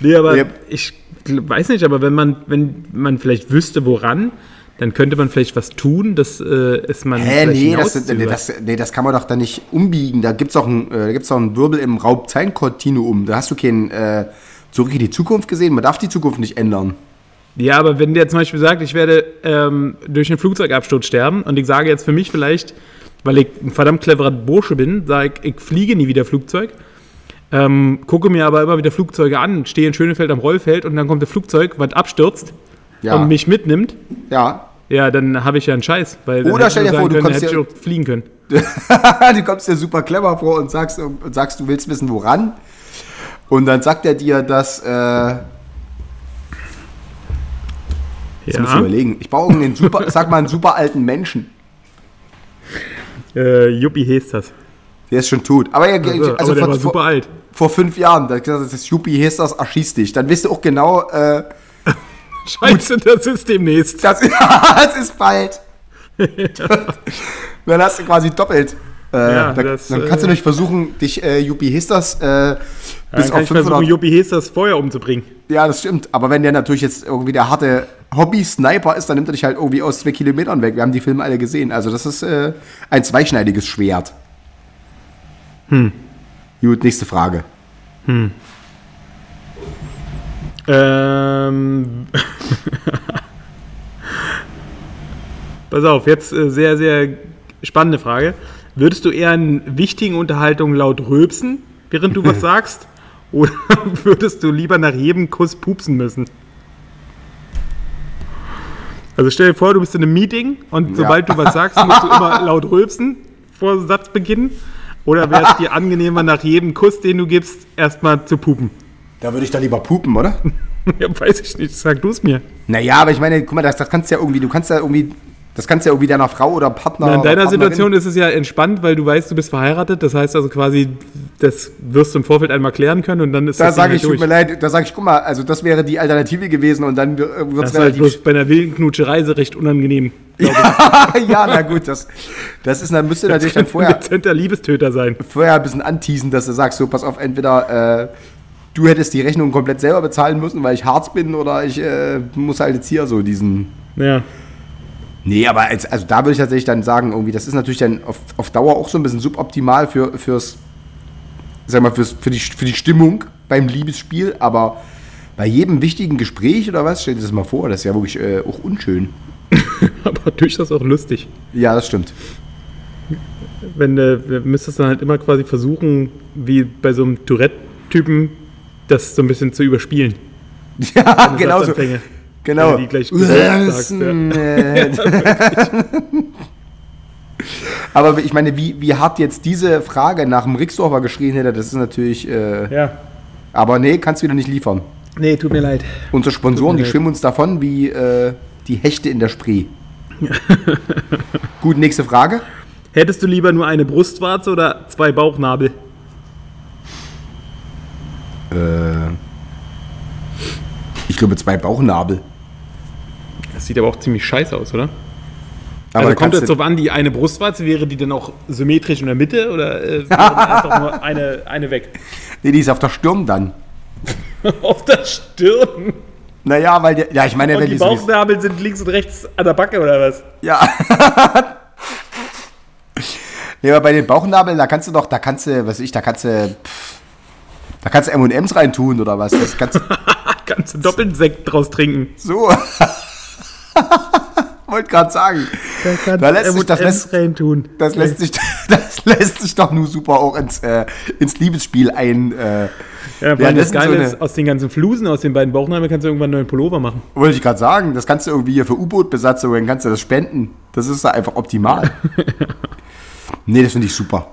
Nee, aber Ja. ich weiß nicht, aber wenn man, wenn man vielleicht wüsste, woran, dann könnte man vielleicht was tun, dass äh, es man. Hä, nee das, nee, das, nee, das kann man doch da nicht umbiegen. Da gibt es auch, ein, äh, gibt's auch einen Wirbel im Raumzeitkontinuum. Da hast du keinen äh, Zurück in die Zukunft gesehen. Man darf die Zukunft nicht ändern. Ja, aber wenn der zum Beispiel sagt, ich werde ähm, durch einen Flugzeugabsturz sterben und ich sage jetzt für mich vielleicht, weil ich ein verdammt cleverer Bursche bin, sage ich, ich fliege nie wieder Flugzeug, ähm, gucke mir aber immer wieder Flugzeuge an, stehe in Schönefeld am Rollfeld und dann kommt das Flugzeug, was abstürzt Ja. und mich mitnimmt, Ja. ja, dann habe ich ja einen Scheiß. Weil Oder stell dir vor, du können, kommst hätte ja- ich auch fliegen können. [laughs] du kommst dir super clever vor und sagst, und sagst, du willst wissen, woran. Und dann sagt er dir, dass. Äh, jetzt muss ich Ja. überlegen. Ich brauche einen super, [laughs] sag mal, einen super alten Menschen. Äh, Juppie das. Der ist schon tot. Aber, er, Also, also der vor, super vor, alt. vor fünf Jahren, da hat gesagt, das ist Juppie Hesters, erschieß dich. Dann wisst ihr auch genau, äh, [laughs] Scheiße, das ist demnächst. das, [laughs] ja, es ist bald. dann hast du quasi doppelt. Äh, Ja, da, das, dann äh, kannst du nicht versuchen, dich äh, Juppie Hesters äh, bis auf ich versuchen, 500 Juppie das Feuer umzubringen. Ja, das stimmt. Aber wenn der natürlich jetzt irgendwie der harte Hobby-Sniper ist, dann nimmt er dich halt irgendwie aus zwei Kilometern weg. Wir haben die Filme alle gesehen. Also das ist äh, ein zweischneidiges Schwert. Hm. Gut, nächste Frage. Ähm. [laughs] Pass auf, jetzt äh, sehr, sehr spannende Frage. Würdest du eher in wichtigen Unterhaltungen laut rülpsen, während du was [laughs] sagst? Oder [laughs] würdest du lieber nach jedem Kuss pupsen müssen? Also stell dir vor, du bist in einem Meeting und sobald du was sagst, musst du immer [laughs] laut rülpsen vor Satzbeginn. Oder wäre es dir angenehmer, nach jedem Kuss, den du gibst, erstmal zu pupen? Da würde ich da lieber pupen, oder? Ja, weiß ich nicht, sag du es mir. naja, aber ich meine, guck mal, das, das kannst du ja irgendwie, du kannst ja irgendwie, das kannst du ja irgendwie deiner Frau oder Partner. Na, in deiner Situation ist es ja entspannt, weil du weißt, du bist verheiratet. Das heißt also quasi, das wirst du im Vorfeld einmal klären können und dann ist Da das Ding sage halt ich, tut mir leid, da sage ich, guck mal, also das wäre die Alternative gewesen und dann wird Das es ist halt relativ bloß bei einer wilden Knutscherei so recht unangenehm. [laughs] ja, na gut, das, das ist, dann müsste natürlich dann Ein vorher, dezenter Liebestöter sein. vorher ein bisschen anteasen, dass du sagst, so, pass auf, entweder äh, du hättest die Rechnung komplett selber bezahlen müssen, weil ich Harz bin, oder ich äh, muss halt jetzt hier so diesen. Ja. Nee, aber als, also da würde ich tatsächlich dann sagen, irgendwie, das ist natürlich dann auf, auf Dauer auch so ein bisschen suboptimal für, fürs, sag mal, fürs, für, die, für die Stimmung beim Liebesspiel, aber bei jedem wichtigen Gespräch oder was, stell dir das mal vor, das ist ja wirklich äh, auch unschön. [laughs] Aber durchaus auch lustig. Ja, das stimmt. Wenn äh, du müsstest dann halt immer quasi versuchen, wie bei so einem Tourette-Typen, das so ein bisschen zu überspielen. [laughs] Ja, genau so. Genau. Die gleich sagst, [laughs] [laughs] Aber ich meine, wie, wie hart jetzt diese Frage nach dem Rixdorfer geschrien hätte, das ist natürlich. Äh, Ja. aber nee, kannst du wieder nicht liefern. Nee, tut mir leid. Unsere Sponsoren, die leid. schwimmen uns davon wie äh, die Hechte in der Spree. [laughs] Gut, nächste Frage. Hättest du lieber nur eine Brustwarze oder zwei Bauchnabel? Äh, ich glaube, zwei Bauchnabel. Das sieht aber auch ziemlich scheiße aus, oder? Aber also kommt jetzt drauf an, die eine Brustwarze, wäre die dann auch symmetrisch in der Mitte oder äh, [laughs] einfach nur eine, eine weg? Nee, die ist auf der Stirn dann. [laughs] Auf der Stirn. Naja, weil der, ja, ich meine, Und wenn die. Bauchnabel sind links und rechts an der Backe oder was? Ja. [laughs] nee, aber bei den Bauchnabeln, da kannst du doch, da kannst du, was ich, da kannst du, pff, da kannst du M&M's reintun oder was. Das kannst du Kannst du doppelten Sekt draus trinken. so. Wollte gerade sagen. Da Da lässt sich das lässt, reintun. das lässt sich [laughs] das lässt sich doch nur super auch ins, äh, ins Liebesspiel ein. Äh, Ja, weil das so Geile eine- ist, aus den ganzen Flusen, aus den beiden Bauchnabeln kannst du irgendwann einen neuen Pullover machen. wollte ich gerade sagen, das kannst du irgendwie hier für U-Boot-Besatzungen, kannst du das spenden. Das ist da einfach optimal. [laughs] nee, das finde ich super.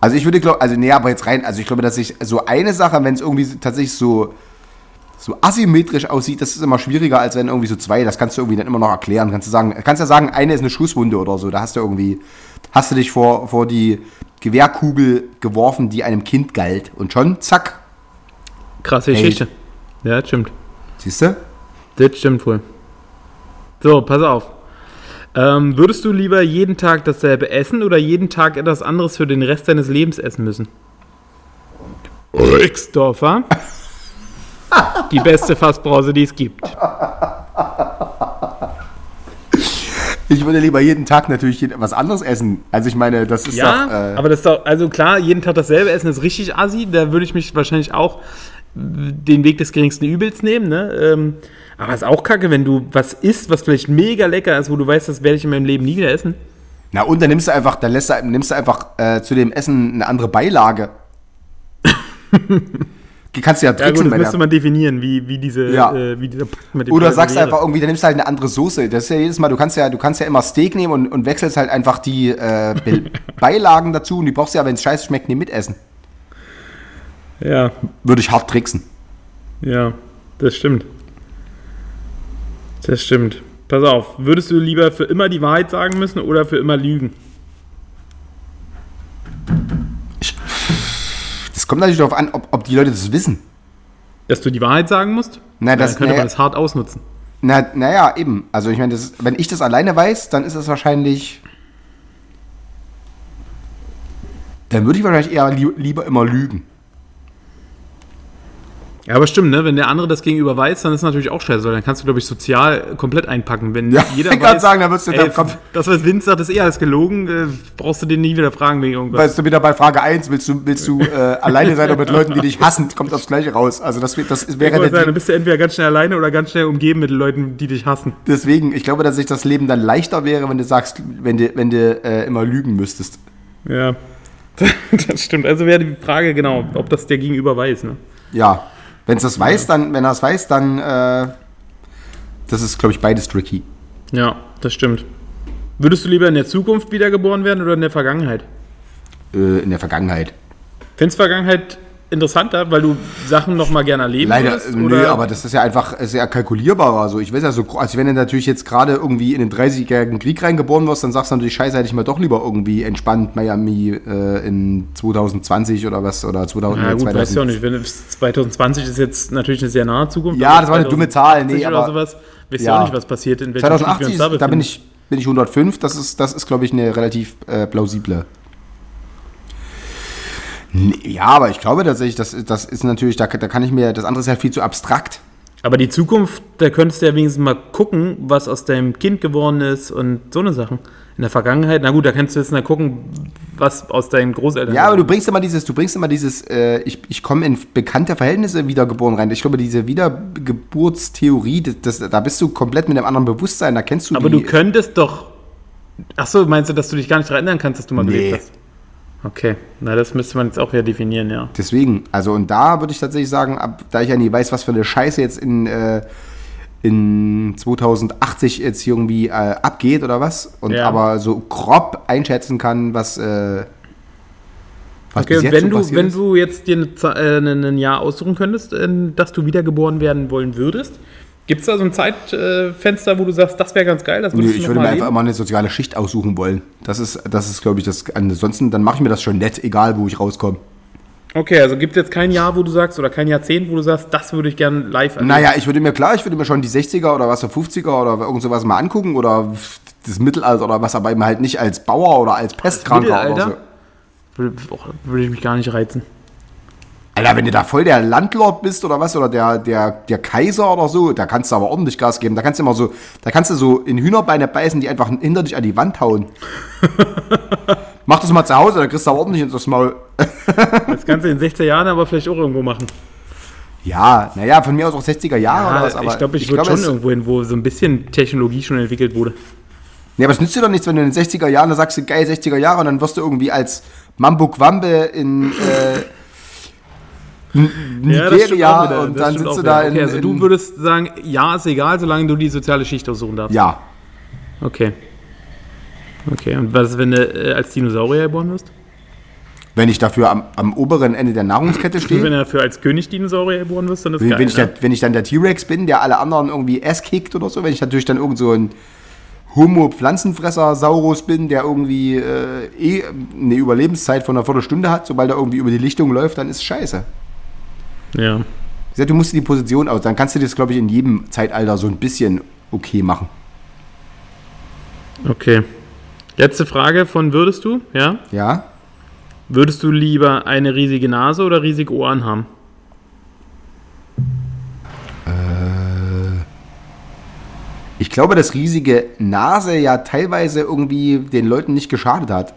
Also ich würde glaube, also nee, aber jetzt rein, also ich glaube, dass ich so eine Sache, wenn es irgendwie tatsächlich so so asymmetrisch aussieht, das ist immer schwieriger, als wenn irgendwie so zwei, das kannst du irgendwie dann immer noch erklären. Kannst du sagen, kannst ja sagen, eine ist eine Schusswunde oder so, da hast du irgendwie, hast du dich vor, vor die Gewehrkugel geworfen, die einem Kind galt. Und schon, zack, Krasse Hey. Geschichte. Ja, das stimmt. siehst du? Das stimmt wohl. So, pass auf. Ähm, würdest du lieber jeden Tag dasselbe essen oder jeden Tag etwas anderes für den Rest deines Lebens essen müssen? Rixdorfer. [laughs] Die beste Fassbrause, die es gibt. Ich würde lieber jeden Tag natürlich was anderes essen. Also ich meine, das ist Ja, doch. Äh, aber das ist doch, also klar, jeden Tag dasselbe essen ist richtig assi. Da würde ich mich wahrscheinlich auch den Weg des geringsten Übels nehmen, ne? Ähm, aber ist auch kacke, wenn du was isst, was vielleicht mega lecker ist, wo du weißt, das werde ich in meinem Leben nie wieder essen. na und dann nimmst du einfach, dann lässt du, nimmst du einfach äh, zu dem Essen eine andere Beilage. [laughs] Kannst du ja Ja gut, tricksen das müsste man definieren, wie, wie diese, Ja. äh, wie dieser Pakt mit dem Oder sagst du wäre. einfach irgendwie, dann nimmst du halt eine andere Soße. Das ist ja jedes Mal, du kannst ja, du kannst ja immer Steak nehmen und, und wechselst halt einfach die äh, Be [laughs] Beilagen dazu und die brauchst du ja, wenn es scheiße schmeckt, nicht mitessen. Ja, Würde ich hart tricksen. ja, das stimmt. Das stimmt. Pass auf, würdest du lieber für immer die Wahrheit sagen müssen oder für immer lügen? Das kommt natürlich darauf an, ob, ob die Leute das wissen. Dass du die Wahrheit sagen musst? Na, das- dann könnte naja. man das hart ausnutzen. Na, naja, eben. Also ich meine, das, wenn ich das alleine weiß, dann ist es wahrscheinlich. Dann würde ich wahrscheinlich eher li lieber immer lügen. Ja, aber stimmt, ne? Wenn der andere das gegenüber weiß, dann ist natürlich auch scheiße. weil Dann kannst du, glaube ich, sozial komplett einpacken. Wenn Ja, jeder [laughs] ich kann sagen, da würdest du- da ey, kommt- das, was Vince sagt, ist eh alles gelogen. Äh, brauchst du den nie wieder fragen wegen irgendwas. Weißt du, wieder bei Frage 1, willst du, willst du äh, [laughs] alleine sein oder mit Leuten, die dich hassen, kommt aufs Gleiche raus. Also das, das wäre wollte sagen, der, dann bist du entweder ganz schnell alleine oder ganz schnell umgeben mit Leuten, die dich hassen. deswegen, ich glaube, dass sich das Leben dann leichter wäre, wenn du sagst, wenn du, wenn du äh, immer lügen müsstest. Ja, [laughs] das stimmt. Also wäre die Frage, genau, ob das der Gegenüber weiß, ne? Ja. Wenn es das weiß, dann, wenn er es weiß, dann äh, das ist, glaube ich, beides tricky. Ja, das stimmt. Würdest du lieber in der Zukunft wiedergeboren werden oder in der Vergangenheit? Äh, in der Vergangenheit. Findest Vergangenheit interessanter, weil du Sachen noch mal gerne erleben Leider, äh, nö, aber das ist ja einfach sehr kalkulierbar. Also ich weiß ja so, also wenn du natürlich jetzt gerade irgendwie in den 30-jährigen Krieg reingeboren wirst, dann sagst du natürlich, scheiße, hätte ich mal doch lieber irgendwie entspannt Miami äh, in 2020 oder was, oder 2000, Ja gut, 2000. weißt du auch nicht. Wenn, 2020 ist jetzt natürlich eine sehr nahe Zukunft. Ja, das war eine dumme Zahl, nee, 2080 oder aber- sowas. Weißt du Ja. auch nicht, was passiert, in welchem Krieg wir 2080, uns da da bin ich, bin ich 105, das ist, das ist glaube ich, eine relativ äh, plausible. Ja, aber ich glaube tatsächlich, das, das ist natürlich, da, da kann ich mir, das andere ist ja viel zu abstrakt. Aber die Zukunft, da könntest du ja wenigstens mal gucken, was aus deinem Kind geworden ist und so eine Sachen. In der Vergangenheit, na gut, da kannst du jetzt mal gucken, was aus deinen Großeltern Ja, aber du bringst immer dieses, du bringst immer dieses, äh, ich, ich komme in bekannte Verhältnisse wiedergeboren rein. Ich glaube, diese Wiedergeburtstheorie, das, das, da bist du komplett mit einem anderen Bewusstsein, da kennst du Aber die. du könntest doch. Ach so, meinst du, dass du dich gar nicht daran erinnern kannst, dass du mal Nee. gelebt hast? Okay, na, das müsste man jetzt auch wieder definieren, ja. Deswegen, also und da würde ich tatsächlich sagen, ab, da ich ja nie weiß, was für eine Scheiße jetzt in, äh, in 2080 jetzt hier irgendwie äh, abgeht oder was, und Ja. aber so grob einschätzen kann, was, äh, was Okay, bis wenn du, wenn ist. du jetzt dir eine, äh, ein ein Jahr aussuchen könntest, in das du wiedergeboren werden wollen würdest, gibt es da so ein Zeitfenster, wo du sagst, das wäre ganz geil, das Nö, ich noch würde mal mir einfach immer eine soziale Schicht aussuchen wollen. Das ist, das ist glaube ich, das. Ansonsten, dann mache ich mir das schon nett, egal wo ich rauskomme. Okay, also gibt es jetzt kein Jahr, wo du sagst, oder kein Jahrzehnt, wo du sagst, das würde ich gerne live erleben? Naja, ich würde mir klar, ich würde mir schon die 60er oder was, 50er oder irgend sowas mal angucken oder das Mittelalter oder was, aber eben halt nicht als Bauer oder als Pestkranker oder so. Würde, oh, würde ich mich gar nicht reizen. Alter, wenn du da voll der Landlord bist oder was, oder der, der, der Kaiser oder so, da kannst du aber ordentlich Gas geben. Da kannst du immer so, da kannst du so in Hühnerbeine beißen, die einfach hinter dich an die Wand hauen. [laughs] Mach das mal zu Hause, dann kriegst du aber ordentlich ins Maul. [laughs] Das kannst du in 16 Jahren aber vielleicht auch irgendwo machen. Ja, naja, von mir aus auch 60er Jahre oder was, aber ich glaube, ich, würde glaube, schon irgendwo hin, wo so ein bisschen Technologie schon entwickelt wurde. Ja, aber es nützt dir doch nichts, wenn du in den 60er Jahren, da sagst du, geil, 60er Jahre, und dann wirst du irgendwie als Mambo Quambe in äh, Nigeria und dann sitzt du da in, Okay, also du in würdest sagen, ja, ist egal, solange du die soziale Schicht aussuchen darfst. Ja, Okay. Okay, und was ist, wenn du äh, als Dinosaurier geboren wirst? wenn ich dafür am, am oberen Ende der Nahrungskette Wenn stehe. du dafür als König-Dinosaurier geboren wirst, dann ist Wenn, geil. wenn, ich der, wenn ich dann der T-Rex bin, der alle anderen irgendwie ass kickt oder so, wenn ich natürlich dann irgend so ein Homo-Pflanzenfresser-Saurus bin, der irgendwie äh, eh eine Überlebenszeit von einer Viertelstunde hat, sobald er irgendwie über die Lichtung läuft, dann ist scheiße. Ja. Du musst die Position aus, dann kannst du das, glaube ich, in jedem Zeitalter so ein bisschen okay machen. Okay. Letzte Frage von würdest du, ja? Ja? Würdest du lieber eine riesige Nase oder riesige Ohren haben? Ich glaube, dass riesige Nase ja teilweise irgendwie den Leuten nicht geschadet hat.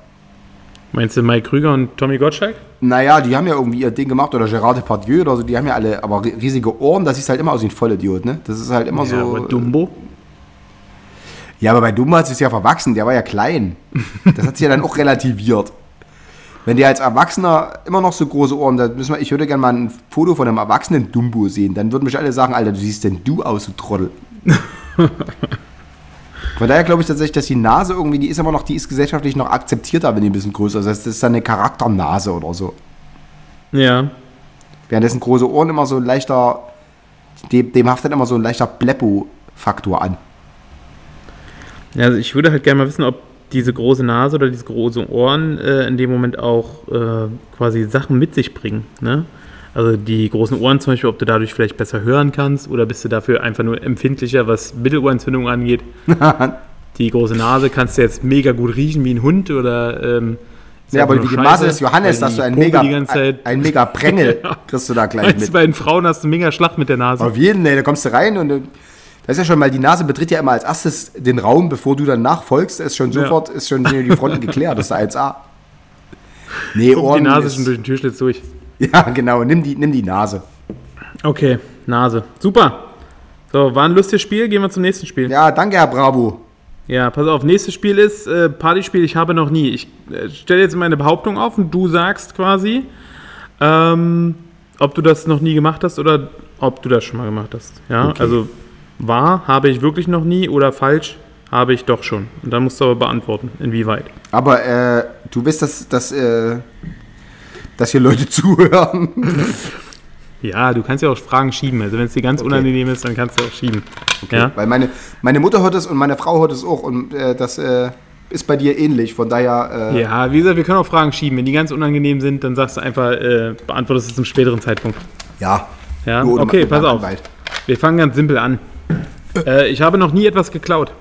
Meinst du Mike Krüger und Tommy Gottschalk? Naja, die haben ja irgendwie ihr Ding gemacht oder Gerard Depardieu oder so, die haben ja alle, aber ri- riesige Ohren, das sieht halt immer aus wie ein Vollidiot, ne? Das ist halt immer so. ja, aber Dumbo? Ja, aber bei Dumbo hat es ja verwachsen, der war ja klein. Das hat sich ja dann auch relativiert. Wenn der als Erwachsener immer noch so große Ohren, da müssen wir, ich würde gerne mal ein Foto von einem erwachsenen Dumbo sehen, dann würden mich alle sagen, Alter, du siehst denn du aus, du Trottel. [laughs] Von daher glaube ich tatsächlich, dass die Nase irgendwie, die ist aber noch, die ist gesellschaftlich noch akzeptierter, wenn die ein bisschen größer ist. Das heißt, das ist dann eine Charakternase oder so. Ja. Währenddessen große Ohren immer so ein leichter, dem, dem haftet immer so ein leichter Bleppo-Faktor an. Ja, also ich würde halt gerne mal wissen, ob diese große Nase oder diese großen Ohren äh, in dem Moment auch äh, quasi Sachen mit sich bringen. Ne? Also die großen Ohren zum Beispiel, ob du dadurch vielleicht besser hören kannst oder bist du dafür einfach nur empfindlicher, was Mittelohrentzündung angeht. [laughs] die große Nase kannst du jetzt mega gut riechen wie ein Hund oder ähm, ist Ja, aber wie die Nase scheiße, des Johannes, dass du ein mega, ein, ein mega Prängel kriegst du da gleich mit. bei den Frauen hast du mega Schlacht mit der Nase. Auf jeden, ey, da kommst du rein und äh, da ist ja schon mal, die Nase betritt ja immer als erstes den Raum, bevor du dann nachfolgst, ist schon Ja. sofort, ist schon [laughs] die Fronten geklärt, das ist 1A. Nee, Guck die Nase schon durch den Türschlitz durch. [laughs] Ja, genau, nimm die, nimm die Nase. Okay, Nase. Super. So, war ein lustiges Spiel. Gehen wir zum nächsten Spiel. Ja, danke, Herr Bravo. Ja, pass auf, nächstes Spiel ist äh, Partyspiel, ich habe noch nie. Ich äh, stelle jetzt meine Behauptung auf und du sagst quasi, ähm, ob du das noch nie gemacht hast oder ob du das schon mal gemacht hast. Ja, Okay. also wahr habe ich wirklich noch nie oder falsch habe ich doch schon. Und dann musst du aber beantworten, inwieweit. Aber äh, du bist das, das, äh, dass hier Leute [laughs] zuhören. Ja, du kannst ja auch Fragen schieben. Also wenn es dir ganz unangenehm ist, dann kannst du auch schieben. Ja? Weil meine, meine Mutter hört es und meine Frau hört es auch und äh, das äh, ist bei dir ähnlich. Von daher, äh, ja, wie gesagt, wir können auch Fragen schieben. Wenn die ganz unangenehm sind, dann sagst du einfach, äh, beantwortest es zum späteren Zeitpunkt. ja. Ja, Nur okay, pass auf. Anwalt. Wir fangen ganz simpel an. Äh, ich habe noch nie etwas geklaut.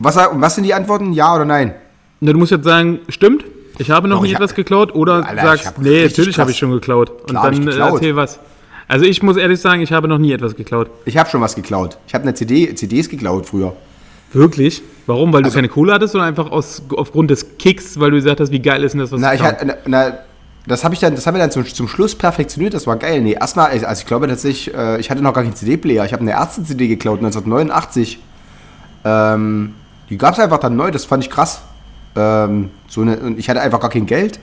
Was, was sind die Antworten? Ja oder nein? Na, du musst jetzt sagen, stimmt, ich habe noch Doch, hab- etwas geklaut oder Alter, sagst, hab nee, natürlich habe ich schon geklaut. Und Klar dann äh, geklaut. erzähl was. Also ich muss ehrlich sagen, ich habe noch nie etwas geklaut. Ich habe schon was geklaut. Ich habe eine CD, CDs geklaut früher. Wirklich? Warum? Weil Also- du keine Kohle hattest oder einfach aus, aufgrund des Kicks, weil du gesagt hast, wie geil ist denn das, was Na, ich hatte, na, na, das habe ich dann, das haben wir dann zum, zum Schluss perfektioniert. Das war geil. Nee, erstmal, also ich glaube tatsächlich, äh, ich hatte noch gar keinen CD-Player. Ich habe eine Ärzte-CD geklaut 1989. Ähm, die gab es einfach dann neu. Das fand ich krass. Ähm, so eine, und ich hatte einfach gar kein Geld.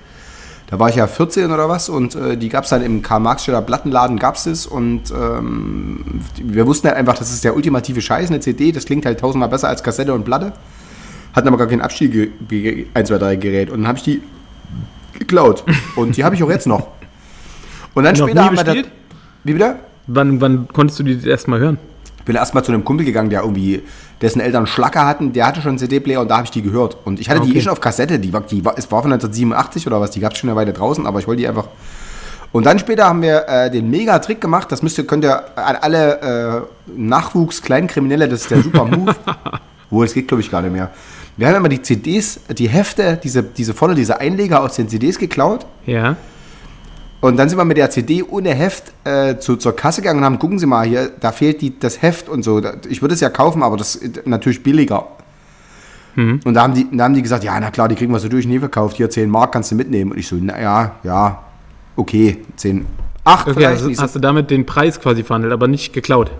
Da war ich ja 14 oder was und äh, die gab es dann im Karl-Marx-Steller Plattenladen, gab es das und ähm, wir wussten halt einfach, das ist der ultimative Scheiß, eine CD, das klingt halt tausendmal besser als Kassette und Platte. Hatten aber gar kein Abspiel 1, 2, 3 Gerät und dann habe ich die geklaut [laughs] und die habe ich auch jetzt noch. Und dann Noch später haben wir das? Wie bitte? Wann, wann konntest du die das erste Mal hören? Ich bin erstmal zu einem Kumpel gegangen, der irgendwie, dessen Eltern Schlacker hatten, der hatte schon einen CD-Player und da habe ich die gehört. Und ich hatte die Okay. eh schon auf Kassette, die war, die war, es war von 1987 oder was, die gab es schon eine Weile draußen, aber ich wollte die einfach. Und dann später haben wir äh, den Mega-Trick gemacht, das müsst ihr, könnt ihr an alle äh, Nachwuchs-Kleinkriminelle, das ist der super Move. [laughs] Wo es geht, glaube ich, gar nicht mehr. Wir haben immer die CDs, die Hefte, diese, diese vorne, diese Einleger aus den CDs geklaut. Ja. Und dann sind wir mit der CD ohne Heft äh, zu, zur Kasse gegangen und haben, gucken Sie mal hier, da fehlt die, das Heft und so. Ich würde es ja kaufen, aber das ist natürlich billiger. Mhm. Und da haben, die, da haben die gesagt, ja, na klar, die kriegen wir so durch, nie verkauft. Hier 10 Mark kannst du mitnehmen. Und ich so, naja, ja, okay, 10, 8 Okay, vielleicht. also so, hast du damit den Preis quasi verhandelt, aber nicht geklaut.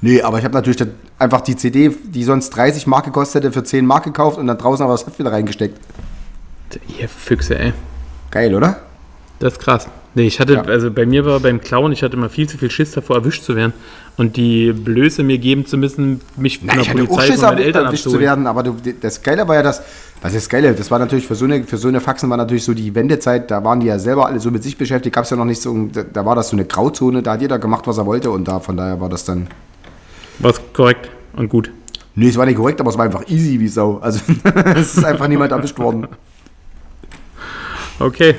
nee, aber ich habe natürlich einfach die CD, die sonst 30 Mark gekostet hätte, für 10 Mark gekauft und dann draußen aber das Heft wieder reingesteckt. Ihr Füchse, ey. Geil, oder? Das ist krass. Nee, ich hatte, Ja. also bei mir war beim Klauen, ich hatte immer viel zu viel Schiss davor, erwischt zu werden. Und die Blöße mir geben zu müssen, mich von Na, der ich hatte auch Polizei Schiss, von meinen aber Eltern erwischt zu werden, aber du, das Geile war ja das, was ist das Geile? Das war natürlich für so eine, für so eine Faxen war natürlich so die Wendezeit, da waren die ja selber alle so mit sich beschäftigt, gab es ja noch nicht so, da, war das so eine Grauzone, da hat jeder gemacht, was er wollte und da, von daher war das dann, Was korrekt und gut. nee, es war nicht korrekt, aber es war einfach easy wie Sau, also [laughs] es ist einfach niemand erwischt worden. Okay.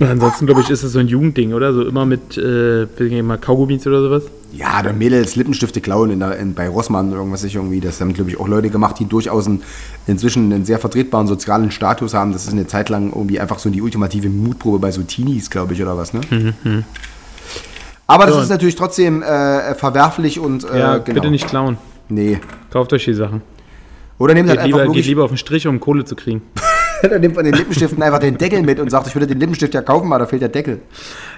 Ansonsten, glaube ich, ist es so ein Jugendding, oder? So immer mit, äh, mal Kaugummis oder sowas. Ja, der Mädels Lippenstifte klauen in der, in, bei Rossmann oder irgendwas ich irgendwie. Das haben, glaube ich, auch Leute gemacht, die durchaus einen, inzwischen einen sehr vertretbaren sozialen Status haben. Das ist eine Zeit lang irgendwie einfach so die ultimative Mutprobe bei so Teenies, glaube ich, oder was, ne? Aber das So. ist natürlich trotzdem äh, verwerflich und äh, Ja, genau. bitte nicht klauen. Nee. Kauft euch die Sachen. Oder nehmt halt Geht einfach lieber, geht wirklich, lieber auf den Strich, um Kohle zu kriegen. [laughs] [laughs] dann nimmt man den Lippenstiften einfach den Deckel mit und sagt, ich würde den Lippenstift ja kaufen, aber da fehlt der Deckel.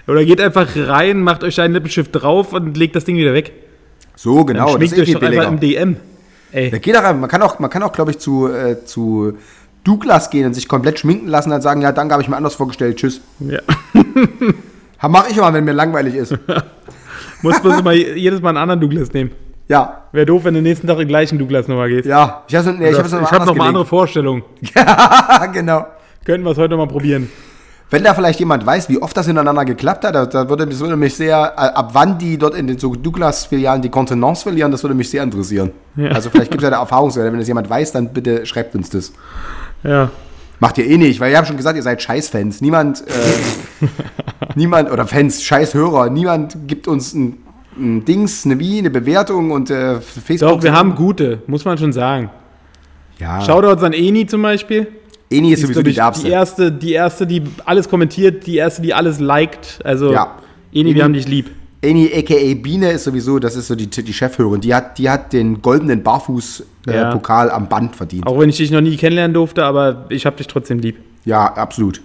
Oder geht einfach rein, macht euch einen Lippenstift drauf und legt das Ding wieder weg. So, genau, Dann das schminkt ist eh euch doch einfach billiger. im DM. Ey, Da geht auch, man kann auch, man kann auch glaube ich, zu, äh, zu Douglas gehen und sich komplett schminken lassen und dann sagen, ja, danke, habe ich mir anders vorgestellt, tschüss. ja. [laughs] Mache ich immer, wenn mir langweilig ist. [laughs] Muss immer jedes Mal einen anderen Douglas nehmen. Ja, Wäre doof, wenn du den nächsten Tag den gleichen Douglas nochmal gehst. ja. Ich habe nee, ich hab's ich noch habe noch mal andere Vorstellungen. [laughs] andere. genau. Könnten wir es heute mal probieren. Wenn da vielleicht jemand weiß, wie oft das hintereinander geklappt hat, da, da würde, das würde mich sehr, äh, ab wann die dort in den so Douglas-Filialen die Kontenance verlieren, das würde mich sehr interessieren. Ja. Also vielleicht gibt es ja da Erfahrungswerte. Wenn das jemand weiß, dann bitte schreibt uns das. Ja. Macht ihr eh nicht, weil ihr habt schon gesagt, ihr seid Scheiß-Fans. Niemand, äh, [laughs] niemand, oder Fans, Scheiß-Hörer, niemand gibt uns ein, ein Dings, eine Wie, eine Bewertung und äh, Facebook. Doch, wir haben gute, muss man schon sagen. ja. Shoutouts an Eni zum Beispiel. Eni ist Die sowieso die ich, Derbste. die erste, die erste, die alles kommentiert, die erste, die alles liked. Also, Ja. Eni, Eni- wir haben dich lieb. Eni aka Biene ist sowieso, das ist so die, die Chefhörerin. Die hat, die hat den goldenen Barfuß-Pokal äh, Ja. Am Band verdient. Auch wenn ich dich noch nie kennenlernen durfte, aber ich habe dich trotzdem lieb. Ja, absolut.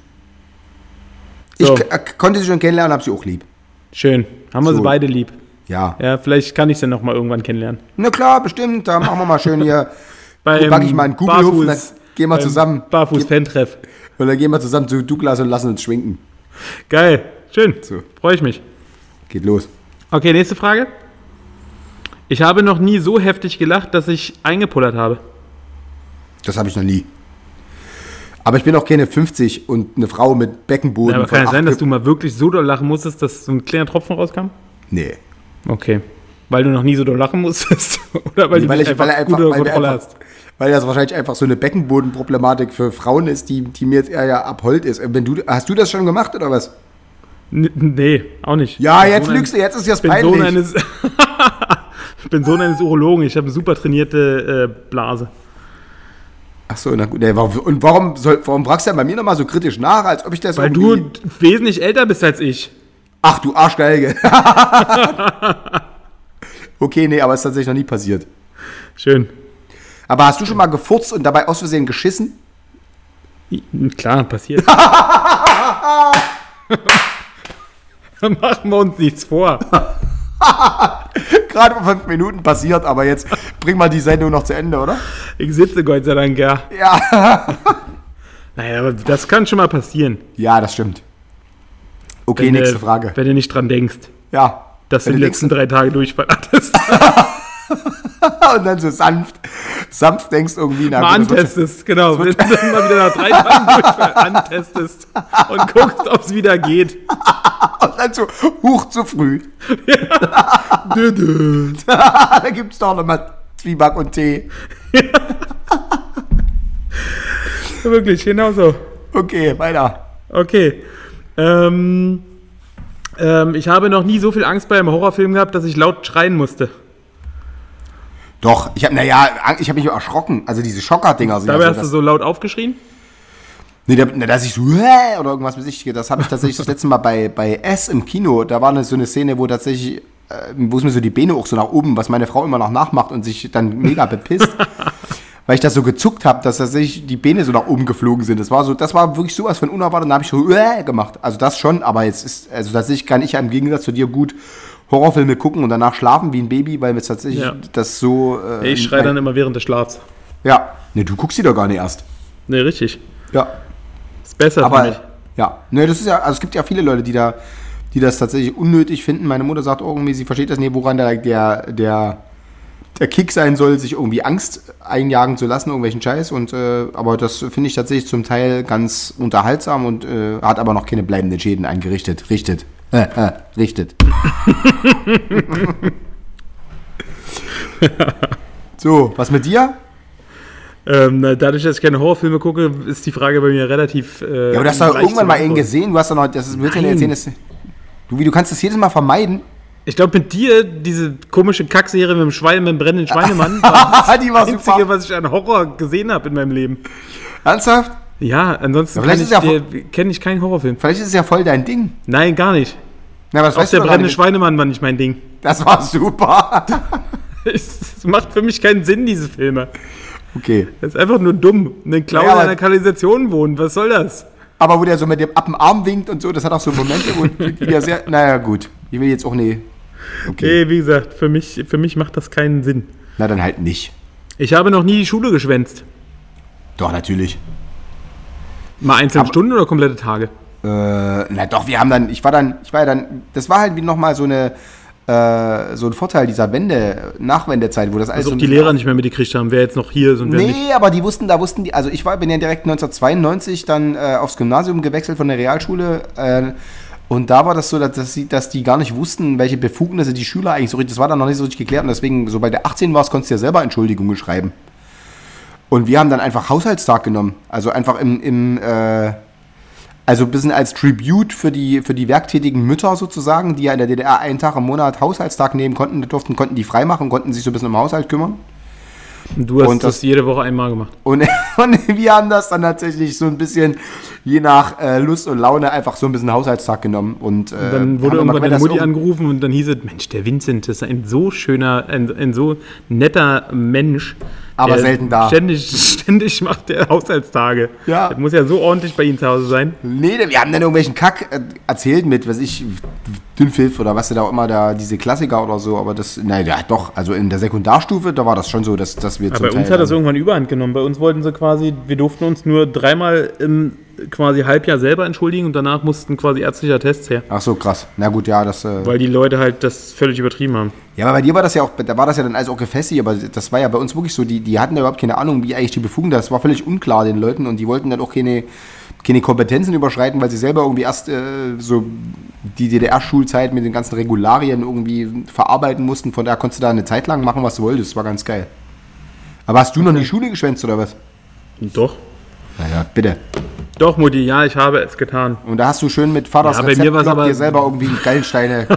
So. Ich k- konnte sie schon kennenlernen, habe sie auch lieb. Schön. Haben wir So. sie beide lieb. Ja. Ja, vielleicht kann ich sie noch mal irgendwann kennenlernen. Na klar, bestimmt. Da machen wir mal schön hier. [laughs] Beim pack ich mal einen Kugelhupf und dann gehen wir zusammen. Barfuß-Fan-Treff. Und dann gehen wir zusammen zu Douglas und lassen uns schwinken. Geil. Schön. So. Freue ich mich. Geht los. Okay, nächste Frage. Ich habe noch nie so heftig gelacht, dass ich eingepullert habe. Das habe ich noch nie. Aber ich bin auch keine 50 und eine Frau mit Beckenboden. Ja, aber kann es sein, dass du mal wirklich so doll lachen musstest, dass so ein kleiner Tropfen rauskam? Nee. Okay. Weil du noch nie so doll lachen musstest? [laughs] Oder weil du weil, dich ich, weil, er einfach, gute weil, Kontrolle einfach, hast? weil das wahrscheinlich einfach so eine Beckenbodenproblematik für Frauen ist, die, die mir jetzt eher ja abhold ist. Wenn du, hast du das schon gemacht oder was? N nee, auch nicht. Ja, jetzt lügst du, jetzt ist das peinlich. Sohn eines, [laughs] ich bin Sohn eines Urologen. Ich habe eine super trainierte äh, Blase. Ach so, na gut. Nee, Und warum, soll, warum fragst du denn bei mir nochmal so kritisch nach, als ob ich das Weil du wesentlich älter bist als ich. Ach, du Arschgeige. [laughs] okay, nee, aber ist tatsächlich noch nie passiert. Schön. Aber hast du schon mal gefurzt und dabei aus Versehen geschissen? Klar, passiert. [laughs] [laughs] Machen wir uns nichts vor. Gerade vor fünf Minuten passiert, aber jetzt bring mal die Sendung noch zu Ende, oder? Ich sitze Gott sei Dank, ja. Ja. Naja, aber das kann schon mal passieren. Ja, das stimmt. Okay, wenn nächste du, Frage. Wenn du nicht dran denkst, Ja. dass du die letzten drei Tage Durchfall hattest. [laughs] [laughs] Und dann so sanft, sanft denkst irgendwie nach. mal antestest, genau. Wenn du dann mal wieder nach drei Tagen [laughs] Durchfall antestest und guckst, ob es wieder geht. Und dann so, huch, zu früh. Dö, dö. da gibt's doch nochmal Zwieback und Tee. Wirklich, genau so. Okay, weiter. Okay. Ähm, ähm, ich habe noch nie so viel Angst bei einem Horrorfilm gehabt, dass ich laut schreien musste. Doch, ich habe, naja, ich habe mich erschrocken. Also diese Schocker-Dinger Dabei ja hast du so laut aufgeschrien? nee, da, dass ich so, oder irgendwas sich, das habe ich tatsächlich das letzte Mal bei, bei S im Kino, da war eine, so eine Szene, wo tatsächlich, äh, wo es mir so die Beine auch so nach oben, was meine Frau immer noch nachmacht und sich dann mega bepisst. [laughs] weil ich das so gezuckt habe, dass tatsächlich die Beine so nach oben geflogen sind. Das war so, das war wirklich sowas von unerwartet. Da habe ich so äh, gemacht. Also das schon, aber jetzt ist, also tatsächlich kann ich ja im Gegensatz zu dir gut Horrorfilme gucken und danach schlafen wie ein Baby, weil mir tatsächlich Ja. das so. Äh, Ich schreie dann immer während des Schlafs. Ja. Ne, du guckst die doch gar nicht erst. Ne, richtig. Ja. Ist besser für Aber mich. ja, ne, das ist ja, also es gibt ja viele Leute, die da, die das tatsächlich unnötig finden. Meine Mutter sagt irgendwie, sie versteht das nicht, woran der, der, der, der Kick sein soll, sich irgendwie Angst einjagen zu lassen, irgendwelchen Scheiß. Und äh, aber das finde ich tatsächlich zum Teil ganz unterhaltsam und äh, hat aber noch keine bleibenden Schäden eingerichtet. Richtet. Äh, äh, richtet. [laughs] so, was mit dir? Ähm, dadurch, dass ich keine Horrorfilme gucke, ist die Frage bei mir relativ. Äh, Ja, aber du hast doch irgendwann mal einen gesehen, du hast doch noch, das ist, willst du erzählen, dass, du, wie, du kannst das jedes Mal vermeiden. Ich glaube, mit dir, diese komische Kackserie mit dem Schwein, mit dem brennenden Schweinemann, [laughs] war Die war das Einzige, super. was ich an Horror gesehen habe in meinem Leben. Ernsthaft? Ja, ansonsten Ja, kenne ich, ja kenn ich keinen Horrorfilm. Vielleicht ist es ja voll dein Ding. Nein, gar nicht. Na, was Auch weißt der du brennende. Schweinemann war nicht mein Ding. Das war super. [laughs] Es macht für mich keinen Sinn, diese Filme. Okay. Das ist einfach nur dumm. Ein Clown Ja, in einer Kanalisation wohnt, was soll das? Aber wo der so mit dem ab dem Arm winkt und so, das hat auch so Momente, wo [laughs] die ja sehr. Naja, gut. Ich will jetzt auch nie. Okay. Nee, wie gesagt, für mich, für mich macht das keinen Sinn. Na, dann halt nicht. Ich habe noch nie die Schule geschwänzt. Doch, natürlich. Mal einzelne Aber- Stunden oder komplette Tage? Äh, na doch, wir haben dann, ich war dann, ich war ja dann, das war halt wie nochmal so eine, äh, so ein Vorteil dieser Wende, Nachwendezeit, wo das alles Also so die Lehrer nicht mehr mitgekriegt haben, wer jetzt noch hier ist und wer nicht. Nee, aber die wussten, da wussten die, also ich war, bin ja direkt 1992 dann äh, aufs Gymnasium gewechselt von der Realschule äh, und da war das so, dass, sie, dass die gar nicht wussten, welche Befugnisse die Schüler eigentlich so richtig, das war dann noch nicht so richtig geklärt und deswegen, sobald du 18 warst, konntest du ja selber Entschuldigungen schreiben. Und wir haben dann einfach Haushaltstag genommen, also einfach im, im äh, also ein bisschen als Tribute für die, für die werktätigen Mütter sozusagen, die ja in der DDR einen Tag im Monat Haushaltstag nehmen konnten, durften, konnten die freimachen, konnten sich so ein bisschen um Haushalt kümmern. Und du hast Und das, das- jede Woche einmal gemacht. Und, [laughs] und wir haben das dann tatsächlich so ein bisschen, je nach äh, Lust und Laune, einfach so ein bisschen Haushaltstag genommen. Und, äh, Und dann wurde irgendwann deine Mutti angerufen und dann hieß es, Mensch, der Vincent ist ein so schöner, ein, ein so netter Mensch. Aber der selten da. Ständig, [laughs] ständig macht der Haushaltstage. Ja. Das muss ja so ordentlich bei Ihnen zu Hause sein. Nee, wir haben dann irgendwelchen Kack äh, erzählt mit, was ich, Dünnpfiff oder was da auch immer da, diese Klassiker oder so, aber das, nein, ja doch, also in der Sekundarstufe, da war das schon so, dass, dass wir Aber bei uns hat das irgendwann überhand genommen. Bei uns wollten sie quasi, wir durften uns nur dreimal im quasi Halbjahr selber entschuldigen und danach mussten quasi ärztlicher Tests her. Ach so, krass. Na gut, ja, das. Äh, Weil die Leute halt das völlig übertrieben haben. ja, aber bei dir war das ja auch, da war das ja dann alles auch gefestigt, aber das war ja bei uns wirklich so, die, die hatten ja überhaupt keine Ahnung, wie eigentlich die Befugung, das war völlig unklar den Leuten und die wollten dann auch keine, keine Kompetenzen überschreiten, weil sie selber irgendwie erst äh, so die DDR-Schulzeit mit den ganzen Regularien irgendwie verarbeiten mussten. Von daher konntest du da eine Zeit lang machen, was du wolltest. Das war ganz geil. Aber hast du noch die Schule geschwänzt oder was? Doch. Naja, bitte. Doch, Mutti, ja, ich habe es getan. Und da hast du schön mit Vaters Ja, bei mir Rezeptblock aber- dir selber irgendwie Gallensteine,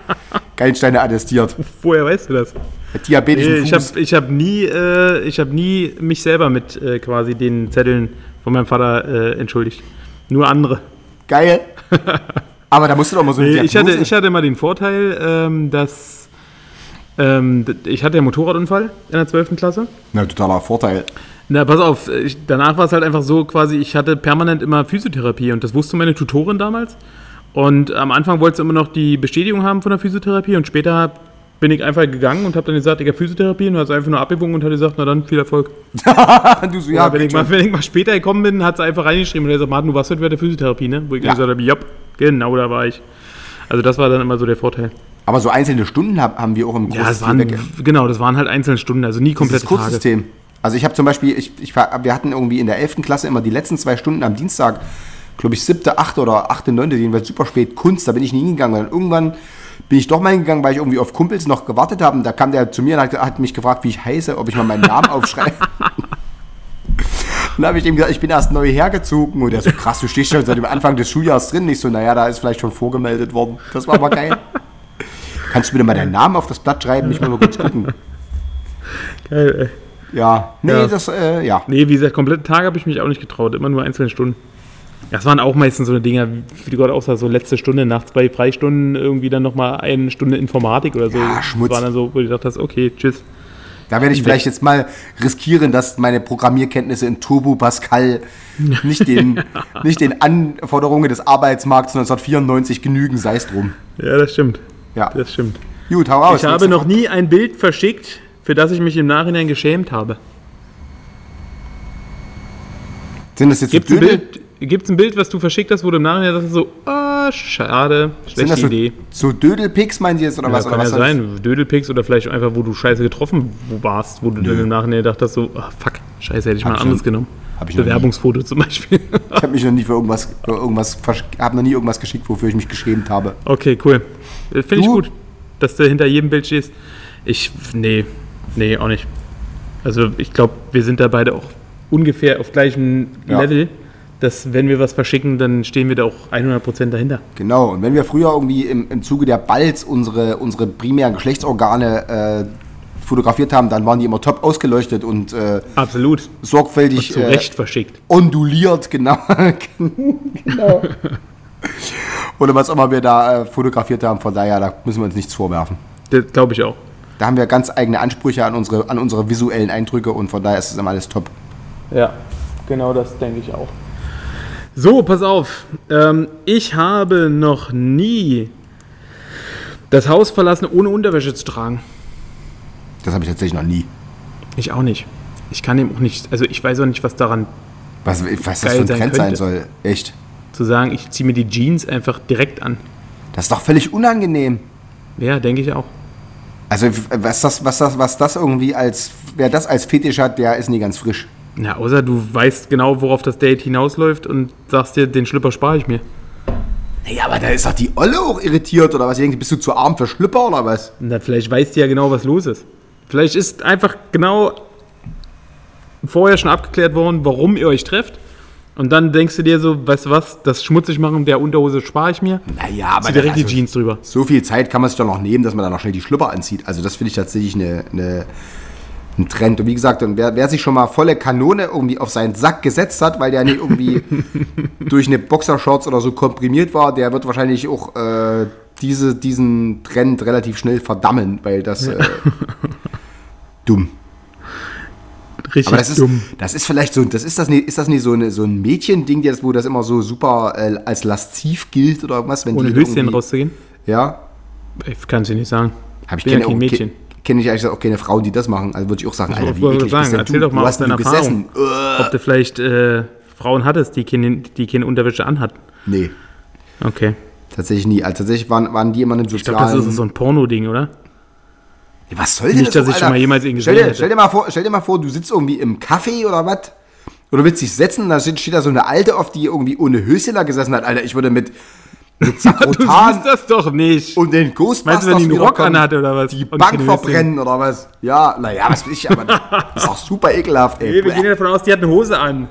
[laughs] Gallensteine attestiert. Woher weißt du das? Mit diabetischen Nee, ich Fuß. habe ich hab nie, äh, ich hab nie mich selber mit äh, quasi den Zetteln von meinem Vater äh, entschuldigt. Nur andere. Geil. [laughs] Aber da musst du doch mal so eine Nee, ich, hatte, ich hatte immer den Vorteil, ähm, dass ähm, ich hatte ja Motorradunfall in der 12. Klasse. Na, totaler Vorteil. Na, pass auf, ich, danach war es halt einfach so quasi, ich hatte permanent immer Physiotherapie und das wusste meine Tutorin damals. Und am Anfang wollte sie immer noch die Bestätigung haben von der Physiotherapie und später bin ich einfach gegangen und habe dann gesagt, ich habe Physiotherapie und hat sie einfach nur abgewogen und hat gesagt, na dann viel Erfolg. [laughs] du so, ja, wenn, ich mal, wenn ich mal später gekommen bin, hat sie einfach reingeschrieben und er sagt, Martin, du warst heute bei der Physiotherapie, ne? Wo ich Ja. gesagt habe, ja, genau da war ich. Also das war dann immer so der Vorteil. Aber so einzelne Stunden hab, haben wir auch im Ja, das waren, genau, das waren halt einzelne Stunden, also nie komplette Tage. Kurzsystem. Also ich habe zum Beispiel, ich, ich, wir hatten irgendwie in der 11. Klasse immer die letzten zwei Stunden am Dienstag, glaube ich, siebte, achte oder achte, neunte, jedenfalls super spät, Kunst, da bin ich nie hingegangen. Und dann irgendwann bin ich doch mal hingegangen, weil ich irgendwie auf Kumpels noch gewartet habe. Und da kam der zu mir und hat, hat mich gefragt, wie ich heiße, ob ich mal meinen Namen aufschreibe. Und [laughs] dann habe ich ihm gesagt, ich bin erst neu hergezogen. Und er so, krass, du stehst schon seit dem Anfang des Schuljahres drin. Ich so, naja, da ist vielleicht schon vorgemeldet worden. Das war aber geil. Kannst du bitte mal deinen Namen auf das Blatt schreiben? Ich will mal kurz gucken. [laughs] Geil, ey. Ja, nee, Ja. das, äh, ja. Nee, wie gesagt, komplette Tage habe ich mich auch nicht getraut, immer nur einzelne Stunden. Das waren auch meistens so eine Dinger, wie du gerade auch sagst, so letzte Stunde, nach zwei Freistunden irgendwie dann nochmal eine Stunde Informatik oder so. Ja, Schmutz. Das war dann so, wo du gedacht hast, okay, tschüss. Da werde ich vielleicht jetzt mal riskieren, dass meine Programmierkenntnisse in Turbo Pascal nicht den, [laughs] nicht den Anforderungen des Arbeitsmarkts 1994 genügen, sei es drum. Ja, das stimmt. Ja, Das stimmt. gut, hau raus. Ich habe noch nie ein Bild verschickt, für das ich mich im Nachhinein geschämt habe. Sind das jetzt Gibt es so ein, Dödel? Bild, gibt's ein Bild, was du verschickt hast, wo du im Nachhinein dachtest, so, ah, schade, Sind schlechte so, Idee. so Dödelpics, meinen Sie jetzt, oder Ja, was? kann oder ja was sein, Dödelpicks oder vielleicht einfach, wo du scheiße getroffen warst, wo du dann im Nachhinein dachtest, so, ah, fuck, scheiße, hätte ich Hab mal ich anderes genommen. hab ich. Bewerbungsfoto zum Beispiel. Ich habe mich noch nie für irgendwas, für irgendwas, habe noch nie irgendwas geschickt, wofür ich mich geschämt habe. Okay, cool. Äh, Finde ich gut, dass du hinter jedem Bild stehst. Ich, nee, nee, auch nicht. Also ich glaube, wir sind da beide auch ungefähr auf gleichem Ja. Level, dass wenn wir was verschicken, dann stehen wir da auch 100% dahinter. Genau, und wenn wir früher irgendwie im, im Zuge der Balz unsere, unsere primären Geschlechtsorgane äh, fotografiert haben, dann waren die immer top ausgeleuchtet und äh, Absolut. sorgfältig Zu äh, Recht verschickt. onduliert, genau. [laughs] genau. [laughs] Oder was immer wir da äh, fotografiert haben. Von daher, da müssen wir uns nichts vorwerfen. Das glaube ich auch. Da haben wir ganz eigene Ansprüche an unsere, an unsere visuellen Eindrücke und von daher ist es immer alles top. Ja, genau das denke ich auch. So, pass auf. Ähm, ich habe noch nie das Haus verlassen, ohne Unterwäsche zu tragen. Das habe ich tatsächlich noch nie. Ich auch nicht. Ich kann dem auch nicht, also ich weiß auch nicht, was daran Was, was das für ein sein Trend sein könnte. soll. Echt. Zu sagen, ich ziehe mir die Jeans einfach direkt an. Das ist doch völlig unangenehm. Ja, denke ich auch. Also was das, was das, was das irgendwie als, wer das als Fetisch hat, der ist nie ganz frisch. Ja, außer du weißt genau, worauf das Date hinausläuft und sagst dir, den Schlüpper spare ich mir. Ja, aber da ist doch die Olle auch irritiert oder was? Irgendwie Bist du zu arm für Schlüpper oder was? Dann vielleicht weißt du ja genau, was los ist. Vielleicht ist einfach genau vorher schon abgeklärt worden, warum ihr euch trefft. Und dann denkst du dir so, weißt du was, das schmutzig machen der Unterhose spare ich mir. Naja, aber Zieh direkt die also, Jeans drüber. So viel Zeit kann man sich doch noch nehmen, dass man dann noch schnell die Schlüpper anzieht. Also das finde ich tatsächlich eine, eine, ein Trend. Und wie gesagt, und wer, wer sich schon mal volle Kanone irgendwie auf seinen Sack gesetzt hat, weil der nicht irgendwie [laughs] durch eine Boxershorts oder so komprimiert war, der wird wahrscheinlich auch äh, diese, diesen Trend relativ schnell verdammen, weil das äh, [laughs] dumm. Richtig Aber das ist, dumm. das ist vielleicht so, das ist das nicht, ist das nicht so, eine, so ein Mädchending, jetzt, wo das immer so super äh, als lasziv gilt oder irgendwas? Wenn Ohne Höschen rauszugehen? Ja, Ich kann es dir nicht sagen. Hab ich Bin ja kenne kein Mädchen. kenne ich eigentlich auch keine Frauen, die das machen. Also würde ich auch sagen, Ich Alter, wie eklig sagen, erzähl du? doch mal du aus deiner gesessen. Ob du vielleicht äh, Frauen hattest, die keine, die keine Unterwäsche anhat. Nee, Okay. tatsächlich nie. Also tatsächlich waren, waren die immer in einem Ich glaube, das sozialen... ist so ein Porno-Ding, oder? Was soll denn Nicht, das dass ich schon mal jemals ihn stell gesehen dir, hätte. stell, dir mal vor, stell dir mal vor, du sitzt irgendwie im Café oder was? Oder willst dich setzen, da steht, steht da so eine Alte auf, die irgendwie ohne Höschen da gesessen hat. Alter, ich würde mit, mit [laughs] Du Sakrotan siehst das doch nicht. und den Meinst du, wenn Ghostbusters die einen Rock wiederkommen, anhatte oder was? die Und Bank keine Höschen? verbrennen oder was? Ja, naja, was will ich, aber das [laughs] ist doch super ekelhaft, ey. Nee, wir gehen ja davon aus, die hat eine Hose an.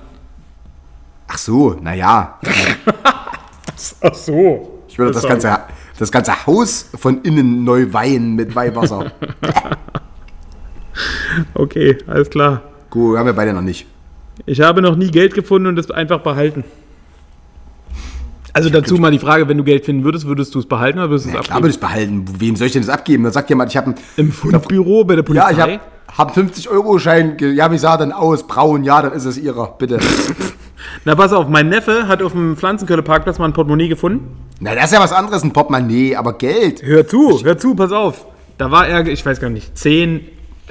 Ach so, naja. [laughs] Ach so. Ich würde das ganze, das ganze Haus von innen neu weihen mit Weihwasser. [laughs] Okay, alles klar. Gut, haben wir beide noch nicht. Ich habe noch nie Geld gefunden und es einfach behalten. Also dazu mal die Frage, wenn du Geld finden würdest, würdest du es behalten oder würdest du es Ja, abgeben? würde ich es behalten. Wem soll ich denn das abgeben? Dann sagt jemand, ich habe einen, Im Fundbüro bei der ja, Polizei? ich habe hab 50-Euro-Schein. ge- Ja, wie sah denn aus? Braun, ja, dann ist es ihrer, bitte. [laughs] Na pass auf, mein Neffe hat auf dem Pflanzenkölle-Parkplatz mal ein Portemonnaie gefunden. Na, das ist ja was anderes, ein Portemonnaie, aber Geld. Hör zu, hör zu, pass auf. Da war er, ich weiß gar nicht, 10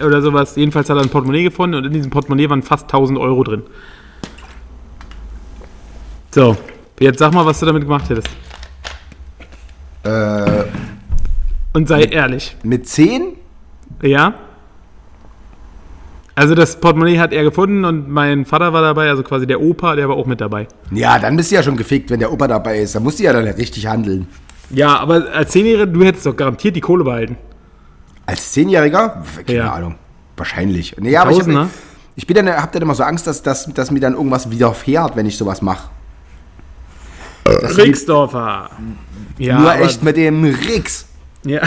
oder sowas. Jedenfalls hat er ein Portemonnaie gefunden und in diesem Portemonnaie waren fast 1000 Euro drin. So, jetzt sag mal, was du damit gemacht hättest. Äh, Und sei ehrlich. mit 10? Ja? Also das Portemonnaie hat er gefunden und mein Vater war dabei, also quasi der Opa, der war auch mit dabei. Ja, dann bist du ja schon gefickt, wenn der Opa dabei ist. Dann musst du ja dann richtig handeln. Ja, aber als Zehnjähriger, du hättest doch garantiert die Kohle behalten. Als Zehnjähriger? Keine Ja. Ahnung. Wahrscheinlich. Nee, aber ich, hab, ich bin dann, hab dann immer so Angst, dass, dass, dass mir dann irgendwas widerfährt, wenn ich sowas mache. Rixdorfer. Ja, Nur echt mit dem Rix. Ja.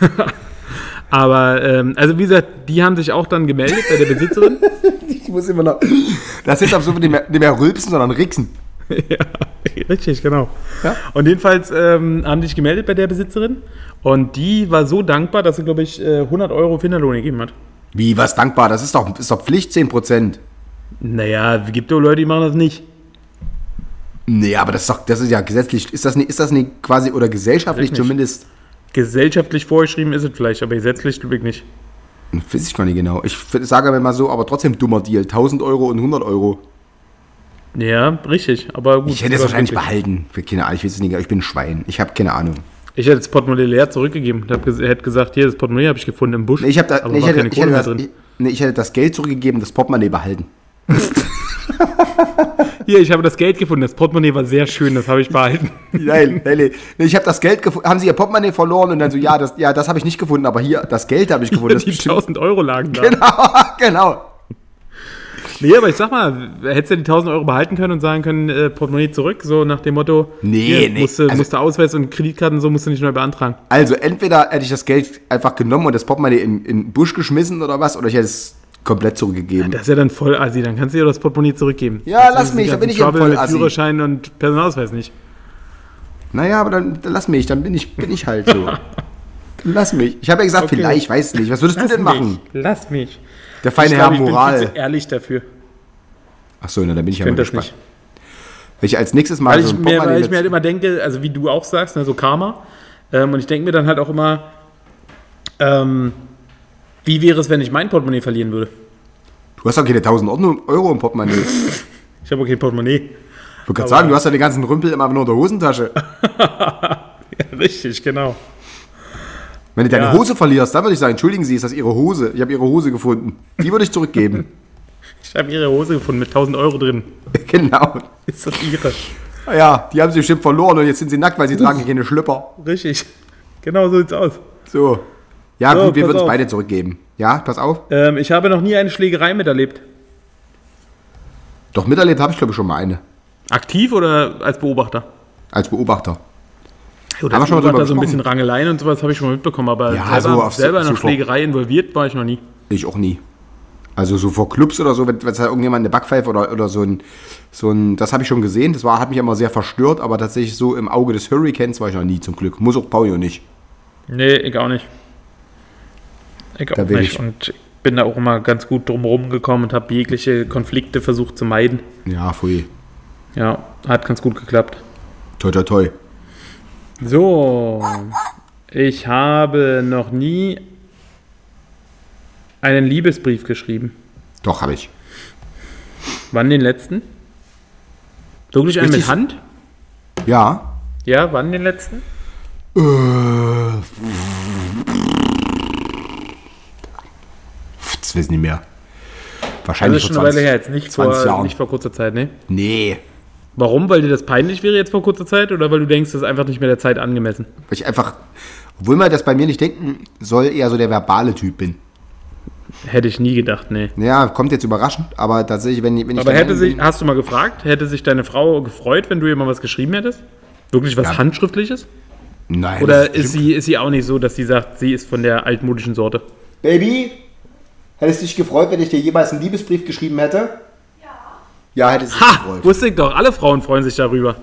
[laughs] Aber, ähm, also wie gesagt, die haben sich auch dann gemeldet bei der Besitzerin. [laughs] Ich muss immer noch. Das ist so nicht mehr, nicht mehr rülpsen, sondern rixen. [laughs] ja, richtig, genau. Ja. Und jedenfalls ähm, haben die sich gemeldet bei der Besitzerin. Und die war so dankbar, dass sie, glaube ich, äh, 100 Euro Finderlohn gegeben hat. Wie, was dankbar? Das ist doch, ist doch Pflicht, 10%. Naja, gibt doch Leute, die machen das nicht. Nee, aber das ist doch, das ist ja gesetzlich. Ist das nicht, ist das nicht quasi oder gesellschaftlich zumindest? Gesellschaftlich vorgeschrieben ist es vielleicht, aber gesetzlich glaube ich nicht. Weiß ich gar nicht genau. Ich sage mir mal so, aber trotzdem dummer Deal. 1000 Euro und 100 Euro. Ja, richtig, aber gut. Ich hätte es wahrscheinlich behalten. Für keine Ahnung, ich weiß es nicht. Ich bin ein Schwein. Ich habe keine Ahnung. Ich hätte das Portemonnaie leer zurückgegeben. Ich hätte gesagt, hier, das Portemonnaie habe ich gefunden im Busch. Nee, ich, da, nee, ich, hätte, keine ich, hätte das, nee, ich hätte das Geld zurückgegeben, das Portemonnaie behalten. [laughs] Hier, ich habe das Geld gefunden. Das Portemonnaie war sehr schön, das habe ich behalten. [laughs] Nein, nein. Nee, Ich habe das Geld gefunden. Haben Sie Ihr Portemonnaie verloren? Und dann so, ja, das, ja, das habe ich nicht gefunden, aber hier, das Geld habe ich gefunden. Das die bestimmt- 1000 Euro lagen da. genau, [laughs] genau. Nee, aber ich sag mal, hättest du die 1000 Euro behalten können und sagen können, äh, Portemonnaie zurück, so nach dem Motto, Nee, hier, nee, Musst, du, also- musst du Ausweis und Kreditkarten, so musst du nicht neu beantragen. Also entweder hätte ich das Geld einfach genommen und das Portemonnaie in, in den Busch geschmissen oder was, oder ich hätte es komplett zurückgegeben. Das ist ja dann voll assi, dann kannst du dir das Portemonnaie zurückgeben. Ja, Das lass mich, die da bin ich ja Trouble voll assi. Führerschein und Personalausweis nicht. Naja, aber dann, dann lass mich, dann bin ich, bin ich halt so. [laughs] lass mich. Ich habe ja gesagt, Okay. vielleicht, weiß nicht. Was würdest du denn machen? Mich. Lass mich. Der feine ich Herr glaub, ich bin viel Moral. zu ehrlich dafür. Achso, na, dann bin ich Ich ja mal gespannt. nicht. Wenn ich als nächstes mal Weil so ich, mir, weil ich mir halt immer denke, also wie du auch sagst, ne, so Karma. Ähm, und ich denke mir dann halt auch immer, ähm, wie wäre es, wenn ich mein Portemonnaie verlieren würde? Du hast doch keine 1000 Ordnung- Euro im Portemonnaie. Ich [laughs] Ich habe auch kein Portemonnaie. wollte gerade sagen, du hast ja den ganzen Rümpel immer nur in der Hosentasche. [laughs] Ja, richtig, genau. Wenn du deine Ja. Hose verlierst, dann würde ich sagen, entschuldigen Sie, ist das Ihre Hose? Ich habe Ihre Hose gefunden. Die würde ich zurückgeben. [laughs] Ich habe ihre Hose gefunden mit 1000 Euro drin. genau. Ist das ihre? Ja, die haben sie bestimmt verloren und jetzt sind sie nackt, weil sie tragen keine Schlüpper. Richtig. Genau so sieht's aus. So. Ja, So, gut, wir würden es beide zurückgeben. Ja, pass auf. Ähm, ich habe noch nie eine Schlägerei miterlebt. Doch miterlebt habe ich, glaube ich, schon mal eine. Aktiv oder als Beobachter? Als Beobachter. Oder Haben wir als schon mal Beobachter drüber so ein bisschen? Rangeleien und sowas habe ich schon mal mitbekommen, aber Ja, selber, so auf- selber in so einer Schlägerei involviert war ich noch nie. Ich auch nie. Also so vor Clubs oder so, wenn wenn es da irgendjemand eine Backpfeife oder, oder so ein, so ein, das habe ich schon gesehen, das war, hat mich immer sehr verstört, aber tatsächlich so im Auge des Hurricanes war ich noch nie zum Glück. Muss auch Pauli nicht. Nee, ich auch nicht. Ich auch nicht. ich- Und ich bin da auch immer ganz gut drumherum gekommen und habe jegliche Konflikte versucht zu meiden. Ja, pfui. Ja, hat ganz gut geklappt. Toi, toi, toi. So, ich habe noch nie einen Liebesbrief geschrieben. Doch, habe ich. Wann den letzten? Wirklich einen mit Hand? Ja. Ja, wann den letzten? Das wissen nicht mehr. Also Wahrscheinlich ist schon vor eine Weile 20, her, jetzt nicht 20 vor, Jahren. nicht vor kurzer Zeit, ne? Nee. Warum? Weil dir das peinlich wäre jetzt vor kurzer Zeit oder weil du denkst, das ist einfach nicht mehr der Zeit angemessen? Weil ich einfach, obwohl man das bei mir nicht denken soll, eher so der verbale Typ bin. Hätte ich nie gedacht, nee. Ja, kommt jetzt überraschend, aber tatsächlich, wenn, wenn ich Aber hätte sich, hast du mal gefragt, hätte sich deine Frau gefreut, wenn du ihr mal was geschrieben hättest? Wirklich was Ja. Handschriftliches? Nein, Oder ist bestimmt- sie, ist sie auch nicht so, dass sie sagt, sie ist von der altmodischen Sorte? Baby, hättest du dich gefreut, wenn ich dir jemals einen Liebesbrief geschrieben hätte? Ja. Ja, hätte sich Ha! gefreut. Wusste ich doch, alle Frauen freuen sich darüber.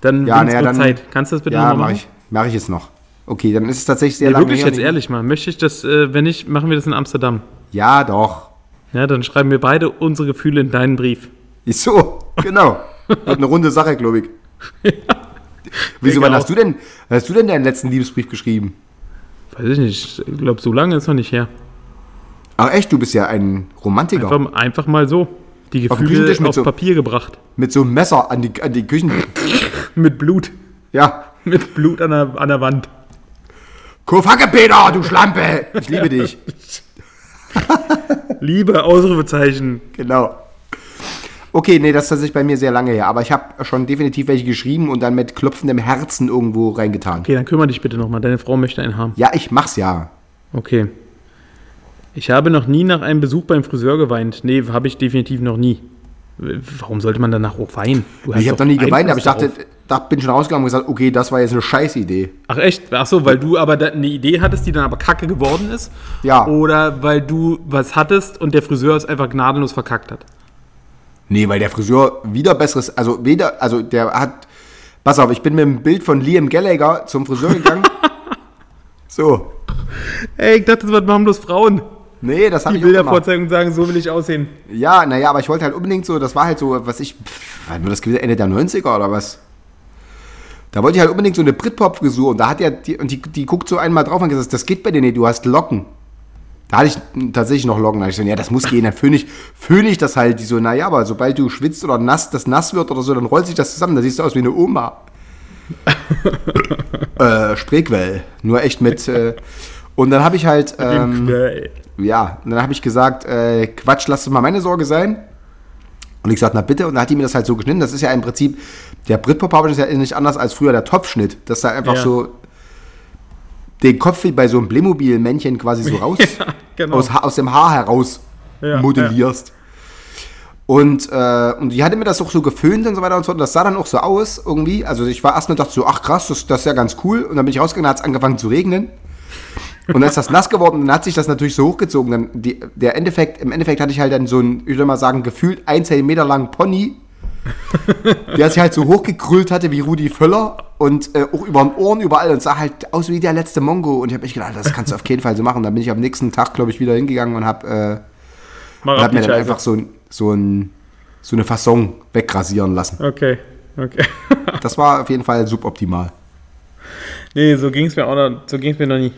Dann Ja, naja, wohl dann- Zeit. Kannst du das bitte Ja, nochmal mache machen? ich. Mache ich jetzt noch. Okay, dann ist es tatsächlich sehr Nee, lange wirklich jetzt ehrlich mal. Möchte ich das, äh, wenn nicht, machen wir das in Amsterdam. Ja, doch. Ja, dann schreiben wir beide unsere Gefühle in deinen Brief. Ist so, genau. Wird eine runde Sache, glaube ich. [laughs] Wieso, Denke wann auch. hast du denn, hast du denn deinen letzten Liebesbrief geschrieben? Weiß ich nicht. Ich glaube, so lange ist noch nicht her. Ach echt, du bist ja ein Romantiker. Einfach, einfach mal so. Die Auf Gefühle mit aufs so- Papier gebracht. Mit so einem Messer an die, an die Küchen. [laughs] Mit Blut. Ja. [laughs] Mit Blut an der, an der Wand. Kurfacke, Peter, du Schlampe! Ich liebe dich. [laughs] Liebe, Ausrufezeichen. Genau. Okay, nee, das ist tatsächlich bei mir sehr lange her. Aber ich habe schon definitiv welche geschrieben und dann mit klopfendem Herzen irgendwo reingetan. Okay, dann kümmere dich bitte nochmal. Deine Frau möchte einen haben. Ja, ich mach's ja. Okay. Ich habe noch nie nach einem Besuch beim Friseur geweint. Nee, habe ich definitiv noch nie. Warum sollte man danach auch weinen? Du Ich habe noch nie geweint, aber ich dachte, darauf. dachte, bin schon rausgegangen und gesagt, okay, das war jetzt eine Scheißidee. Ach echt? Ach so, weil du aber da eine Idee hattest, die dann aber kacke geworden ist? Ja. Oder weil du was hattest und der Friseur es einfach gnadenlos verkackt hat? Nee, weil der Friseur wieder besseres, also weder, also der hat, pass auf, ich bin mit dem Bild von Liam Gallagher zum Friseur gegangen. [laughs] so. Ey, ich dachte, das machen bloß Frauen. Nee, das habe ich Bilder vorzeigen und sagen, so will ich aussehen. Ja, naja, aber ich wollte halt unbedingt so, das war halt so, was ich, pff, wann war das gewesen, Ende der 90er oder was? Da wollte ich halt unbedingt so eine Britpop-Frisur und da hat er, die, und die, die guckt so einmal drauf und gesagt, das geht bei dir nicht, du hast Locken. Da hatte ich tatsächlich noch Locken. Da ich so, ja, das muss gehen, dann föhne ich, föhne ich das halt. Die so, naja, aber sobald du schwitzt oder nass, das nass wird oder so, dann rollt sich das zusammen. Da siehst du aus wie eine Oma. [laughs] äh, Spreequell. Nur echt mit, äh, und dann habe ich halt, ähm, ja, und dann habe ich gesagt, äh, Quatsch, lass das mal meine Sorge sein. Und ich gesagt, na bitte. Und dann hat die mir das halt so geschnitten. Das ist ja im Prinzip, der Britpop ist ja nicht anders als früher der Topfschnitt. Dass da einfach Ja. so den Kopf wie bei so einem Playmobil-Männchen quasi so [laughs] raus, genau. aus, aus dem Haar heraus Ja, modellierst. Und, äh, und die hatte mir das auch so geföhnt und so weiter und so fort. Und das sah dann auch so aus irgendwie. Also ich war erstmal dachte so, ach krass, das, das ist ja ganz cool. Und dann bin ich rausgegangen, hat es angefangen zu regnen. Und dann ist das nass geworden und dann hat sich das natürlich so hochgezogen. Dann die, der Endeffekt, Im Endeffekt hatte ich halt dann so einen, ich würde mal sagen, gefühlt ein Zentimeter langen Pony der sich halt so hochgekrüllt hatte wie Rudi Völler und äh, auch über den Ohren überall und sah halt aus wie der letzte Mongo. Und ich habe echt gedacht, das kannst du auf jeden Fall so machen. Dann bin ich am nächsten Tag, glaube ich, wieder hingegangen und habe äh, und hab mir dann Scheiße. einfach so, ein, so, ein, so eine Fasson wegrasieren lassen. Okay, okay. Das war auf jeden Fall suboptimal. nee, so ging es mir auch noch, so ging's mir noch nie.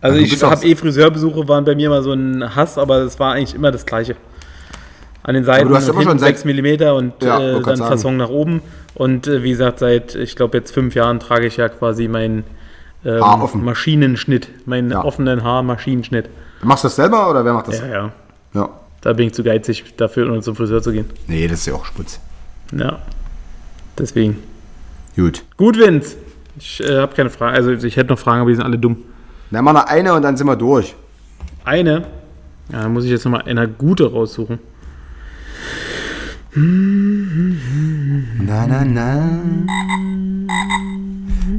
Also du ich habe eh Friseurbesuche, waren bei mir mal so ein Hass, aber es war eigentlich immer das Gleiche. An den Seiten du hast immer schon seit- 6 mm und Ja, äh, dann sagen. Fasson nach oben. Und äh, wie gesagt, seit, ich glaube, jetzt fünf Jahren trage ich ja quasi meinen ähm. Maschinenschnitt, meinen Ja. offenen Haarmaschinenschnitt. Machst du das selber oder wer macht das? Ja, ja. Ja. Da bin ich zu geizig dafür, um zum Friseur zu gehen. Nee, das ist ja auch Sputz. Ja. Deswegen. Gut. Gut, Vince. Ich äh, habe keine Frage. Also ich hätte noch Fragen, aber die sind alle dumm. Dann machen wir noch eine und dann sind wir durch. Eine. Ja, da muss ich jetzt nochmal eine gute raussuchen. Na, na, na.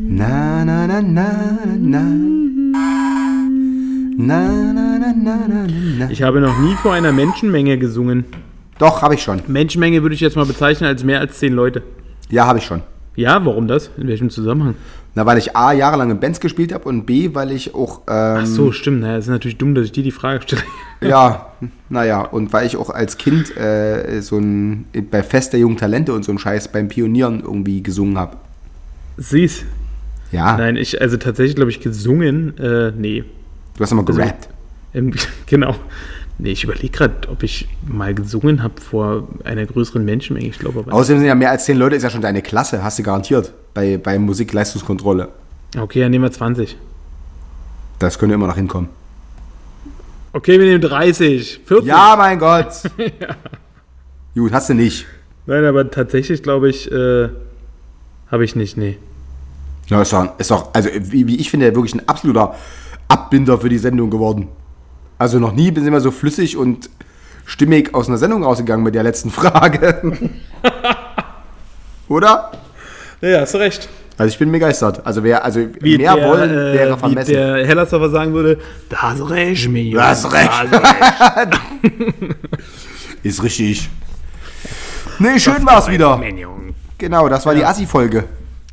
Na, na, na, na, na. Na, na, na, na, na, na. Ich habe noch nie vor einer Menschenmenge gesungen. Doch, habe ich schon. Menschenmenge würde ich jetzt mal bezeichnen als mehr als zehn Leute. Ja, habe ich schon. Ja, warum das? In welchem Zusammenhang? Na, weil ich A, jahrelang in Bands gespielt habe und B, weil ich auch, ähm, Ach so, stimmt. Naja, es ist natürlich dumm, dass ich dir die Frage stelle. [laughs] ja, naja, und weil ich auch als Kind äh, so ein, bei Fest der jungen Talente und so ein Scheiß beim Pionieren irgendwie gesungen habe. Siehst. Ja, Nein, ich, also tatsächlich glaube ich gesungen, äh, nee. du hast immer Also- gerappt. Ähm, [laughs] genau. Nee, ich überlege gerade, ob ich mal gesungen habe vor einer größeren Menschenmenge. Ich glaube aber. Außerdem sind ja mehr als zehn Leute, ist ja schon deine Klasse, hast du garantiert, bei, bei Musikleistungskontrolle. Okay, dann nehmen wir 20. Das könnte immer noch hinkommen. Okay, wir nehmen 30. 40. Ja, mein Gott. [laughs] Gut, hast du nicht. Nein, aber tatsächlich glaube ich, äh, habe ich nicht, nee. Ja, ist doch, ist doch also wie, wie ich finde, wirklich ein absoluter Abbinder für die Sendung geworden. Also noch nie sind wir so flüssig und stimmig aus einer Sendung rausgegangen mit der letzten Frage. [laughs] Oder? Ja, hast du recht. Also ich bin begeistert. Also wer also mehr der, wollen, äh, wäre Wie vermessen. der Hellersdorfer sagen würde, da hast du recht, mir. Du hast recht. [laughs] Ist richtig. Nee, schön war's wieder. Genau, das war die Assi-Folge.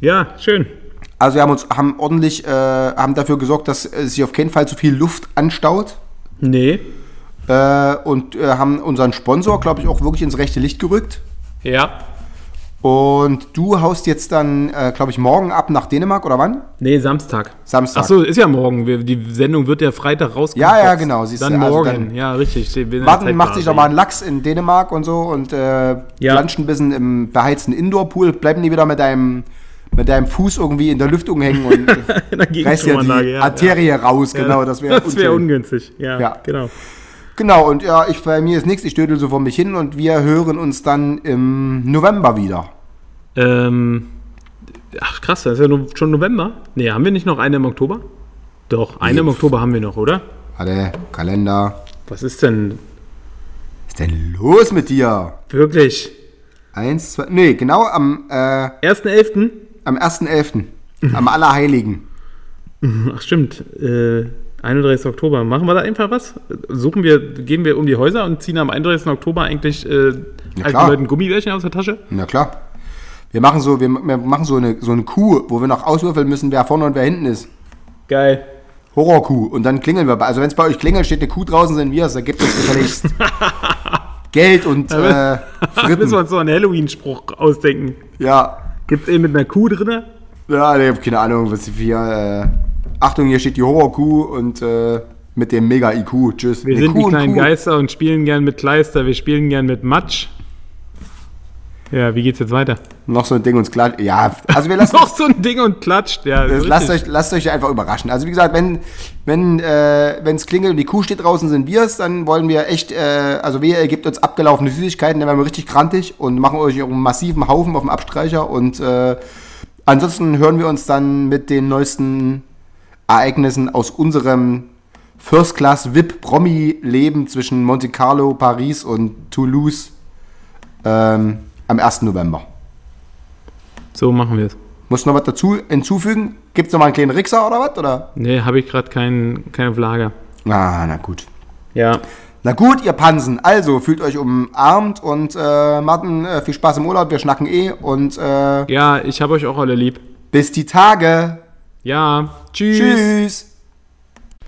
Ja, schön. Also wir haben uns haben ordentlich, äh, haben dafür gesorgt, dass äh, sich auf keinen Fall zu viel Luft anstaut. Nee. Äh, und äh, haben unseren Sponsor, glaube ich, auch wirklich ins rechte Licht gerückt. Ja. Und du haust jetzt dann, äh, glaube ich, morgen ab nach Dänemark oder wann? Nee, Samstag. Samstag. Ach so, ist ja morgen. Wir, die Sendung wird ja Freitag rauskommen. Ja, ja, genau, siehst Dann also morgen. dann- ja, richtig. Martin Zeit macht sich da. noch mal einen Lachs in Dänemark und so und äh, Ja. ein bisschen im beheizten Indoor-Pool. Bleib nie wieder mit deinem, mit deinem Fuß irgendwie in der Lüftung hängen und [laughs] reißt dir die Gegenstromanlage, ja, Arterie raus. ja. Genau, das wäre Das wäre ungünstig. Ja, Ja. genau. Genau, und ja, ich, bei mir ist nichts, ich dödel so vor mich hin und wir hören uns dann im November wieder. Ähm, ach krass, das ist ja schon November. Nee, haben wir nicht noch eine im Oktober? Doch, eine im Nee. Oktober haben wir noch, oder? Warte, Kalender. Was ist denn Was ist denn los mit dir? wirklich? Eins, zwei, nee, genau am, äh, 1.11.? Am 1.11., am Allerheiligen. [laughs] Ach stimmt, äh, 31. Oktober. Machen wir da einfach was? Suchen wir, gehen wir um die Häuser und ziehen am 31. Oktober eigentlich äh, alten. Leuten Gummibärchen aus der Tasche? Na klar. Wir machen so, wir, wir machen so eine, so eine Kuh, wo wir noch auswürfeln müssen, wer vorne und wer hinten ist. Geil. Horrorkuh. Und dann klingeln wir. Also wenn es bei euch klingelt, steht eine Kuh draußen, sind wir es. Da gibt es gefälligst [laughs] Geld und äh, Da müssen [laughs] wir Fritten. uns so einen Halloween-Spruch ausdenken. Ja, Gibt's eben mit einer Kuh drin? ja, ich habe keine Ahnung, was hier. Äh, Achtung, hier steht die Horrorkuh und äh, mit dem Mega-IQ. Tschüss. Wir Nee, sind Kuh die kleinen. Geister und spielen gern mit Kleister. Wir spielen gern mit Matsch. Ja, wie geht's jetzt weiter? Noch so ein Ding uns klar. Ja, also wir [laughs] lassen Noch so ein Ding und klatscht. Ja, lasst, euch, lasst euch einfach überraschen. Also wie gesagt, wenn wenn äh, es klingelt und die Kuh steht draußen, sind wir es, dann wollen wir echt, äh, also wir ihr gebt uns abgelaufene Süßigkeiten, dann werden wir richtig krantig und machen euch einen massiven Haufen auf dem Abstreicher und äh, ansonsten hören wir uns dann mit den neuesten Ereignissen aus unserem First Class VIP Promi Leben zwischen Monte Carlo, Paris und Toulouse ähm, am 1. November. So machen wir es. Muss noch was dazu hinzufügen? Gibt es noch mal einen kleinen Rixer oder was? Oder? Nee, habe ich gerade kein, keine Flagge. Ah, na gut. Ja. Na gut, ihr Pansen, also fühlt euch umarmt und äh, Martin, äh, viel Spaß im Urlaub, wir schnacken eh und äh, Ja, ich habe euch auch alle lieb. bis die Tage. Ja, tschüss. Tschüss.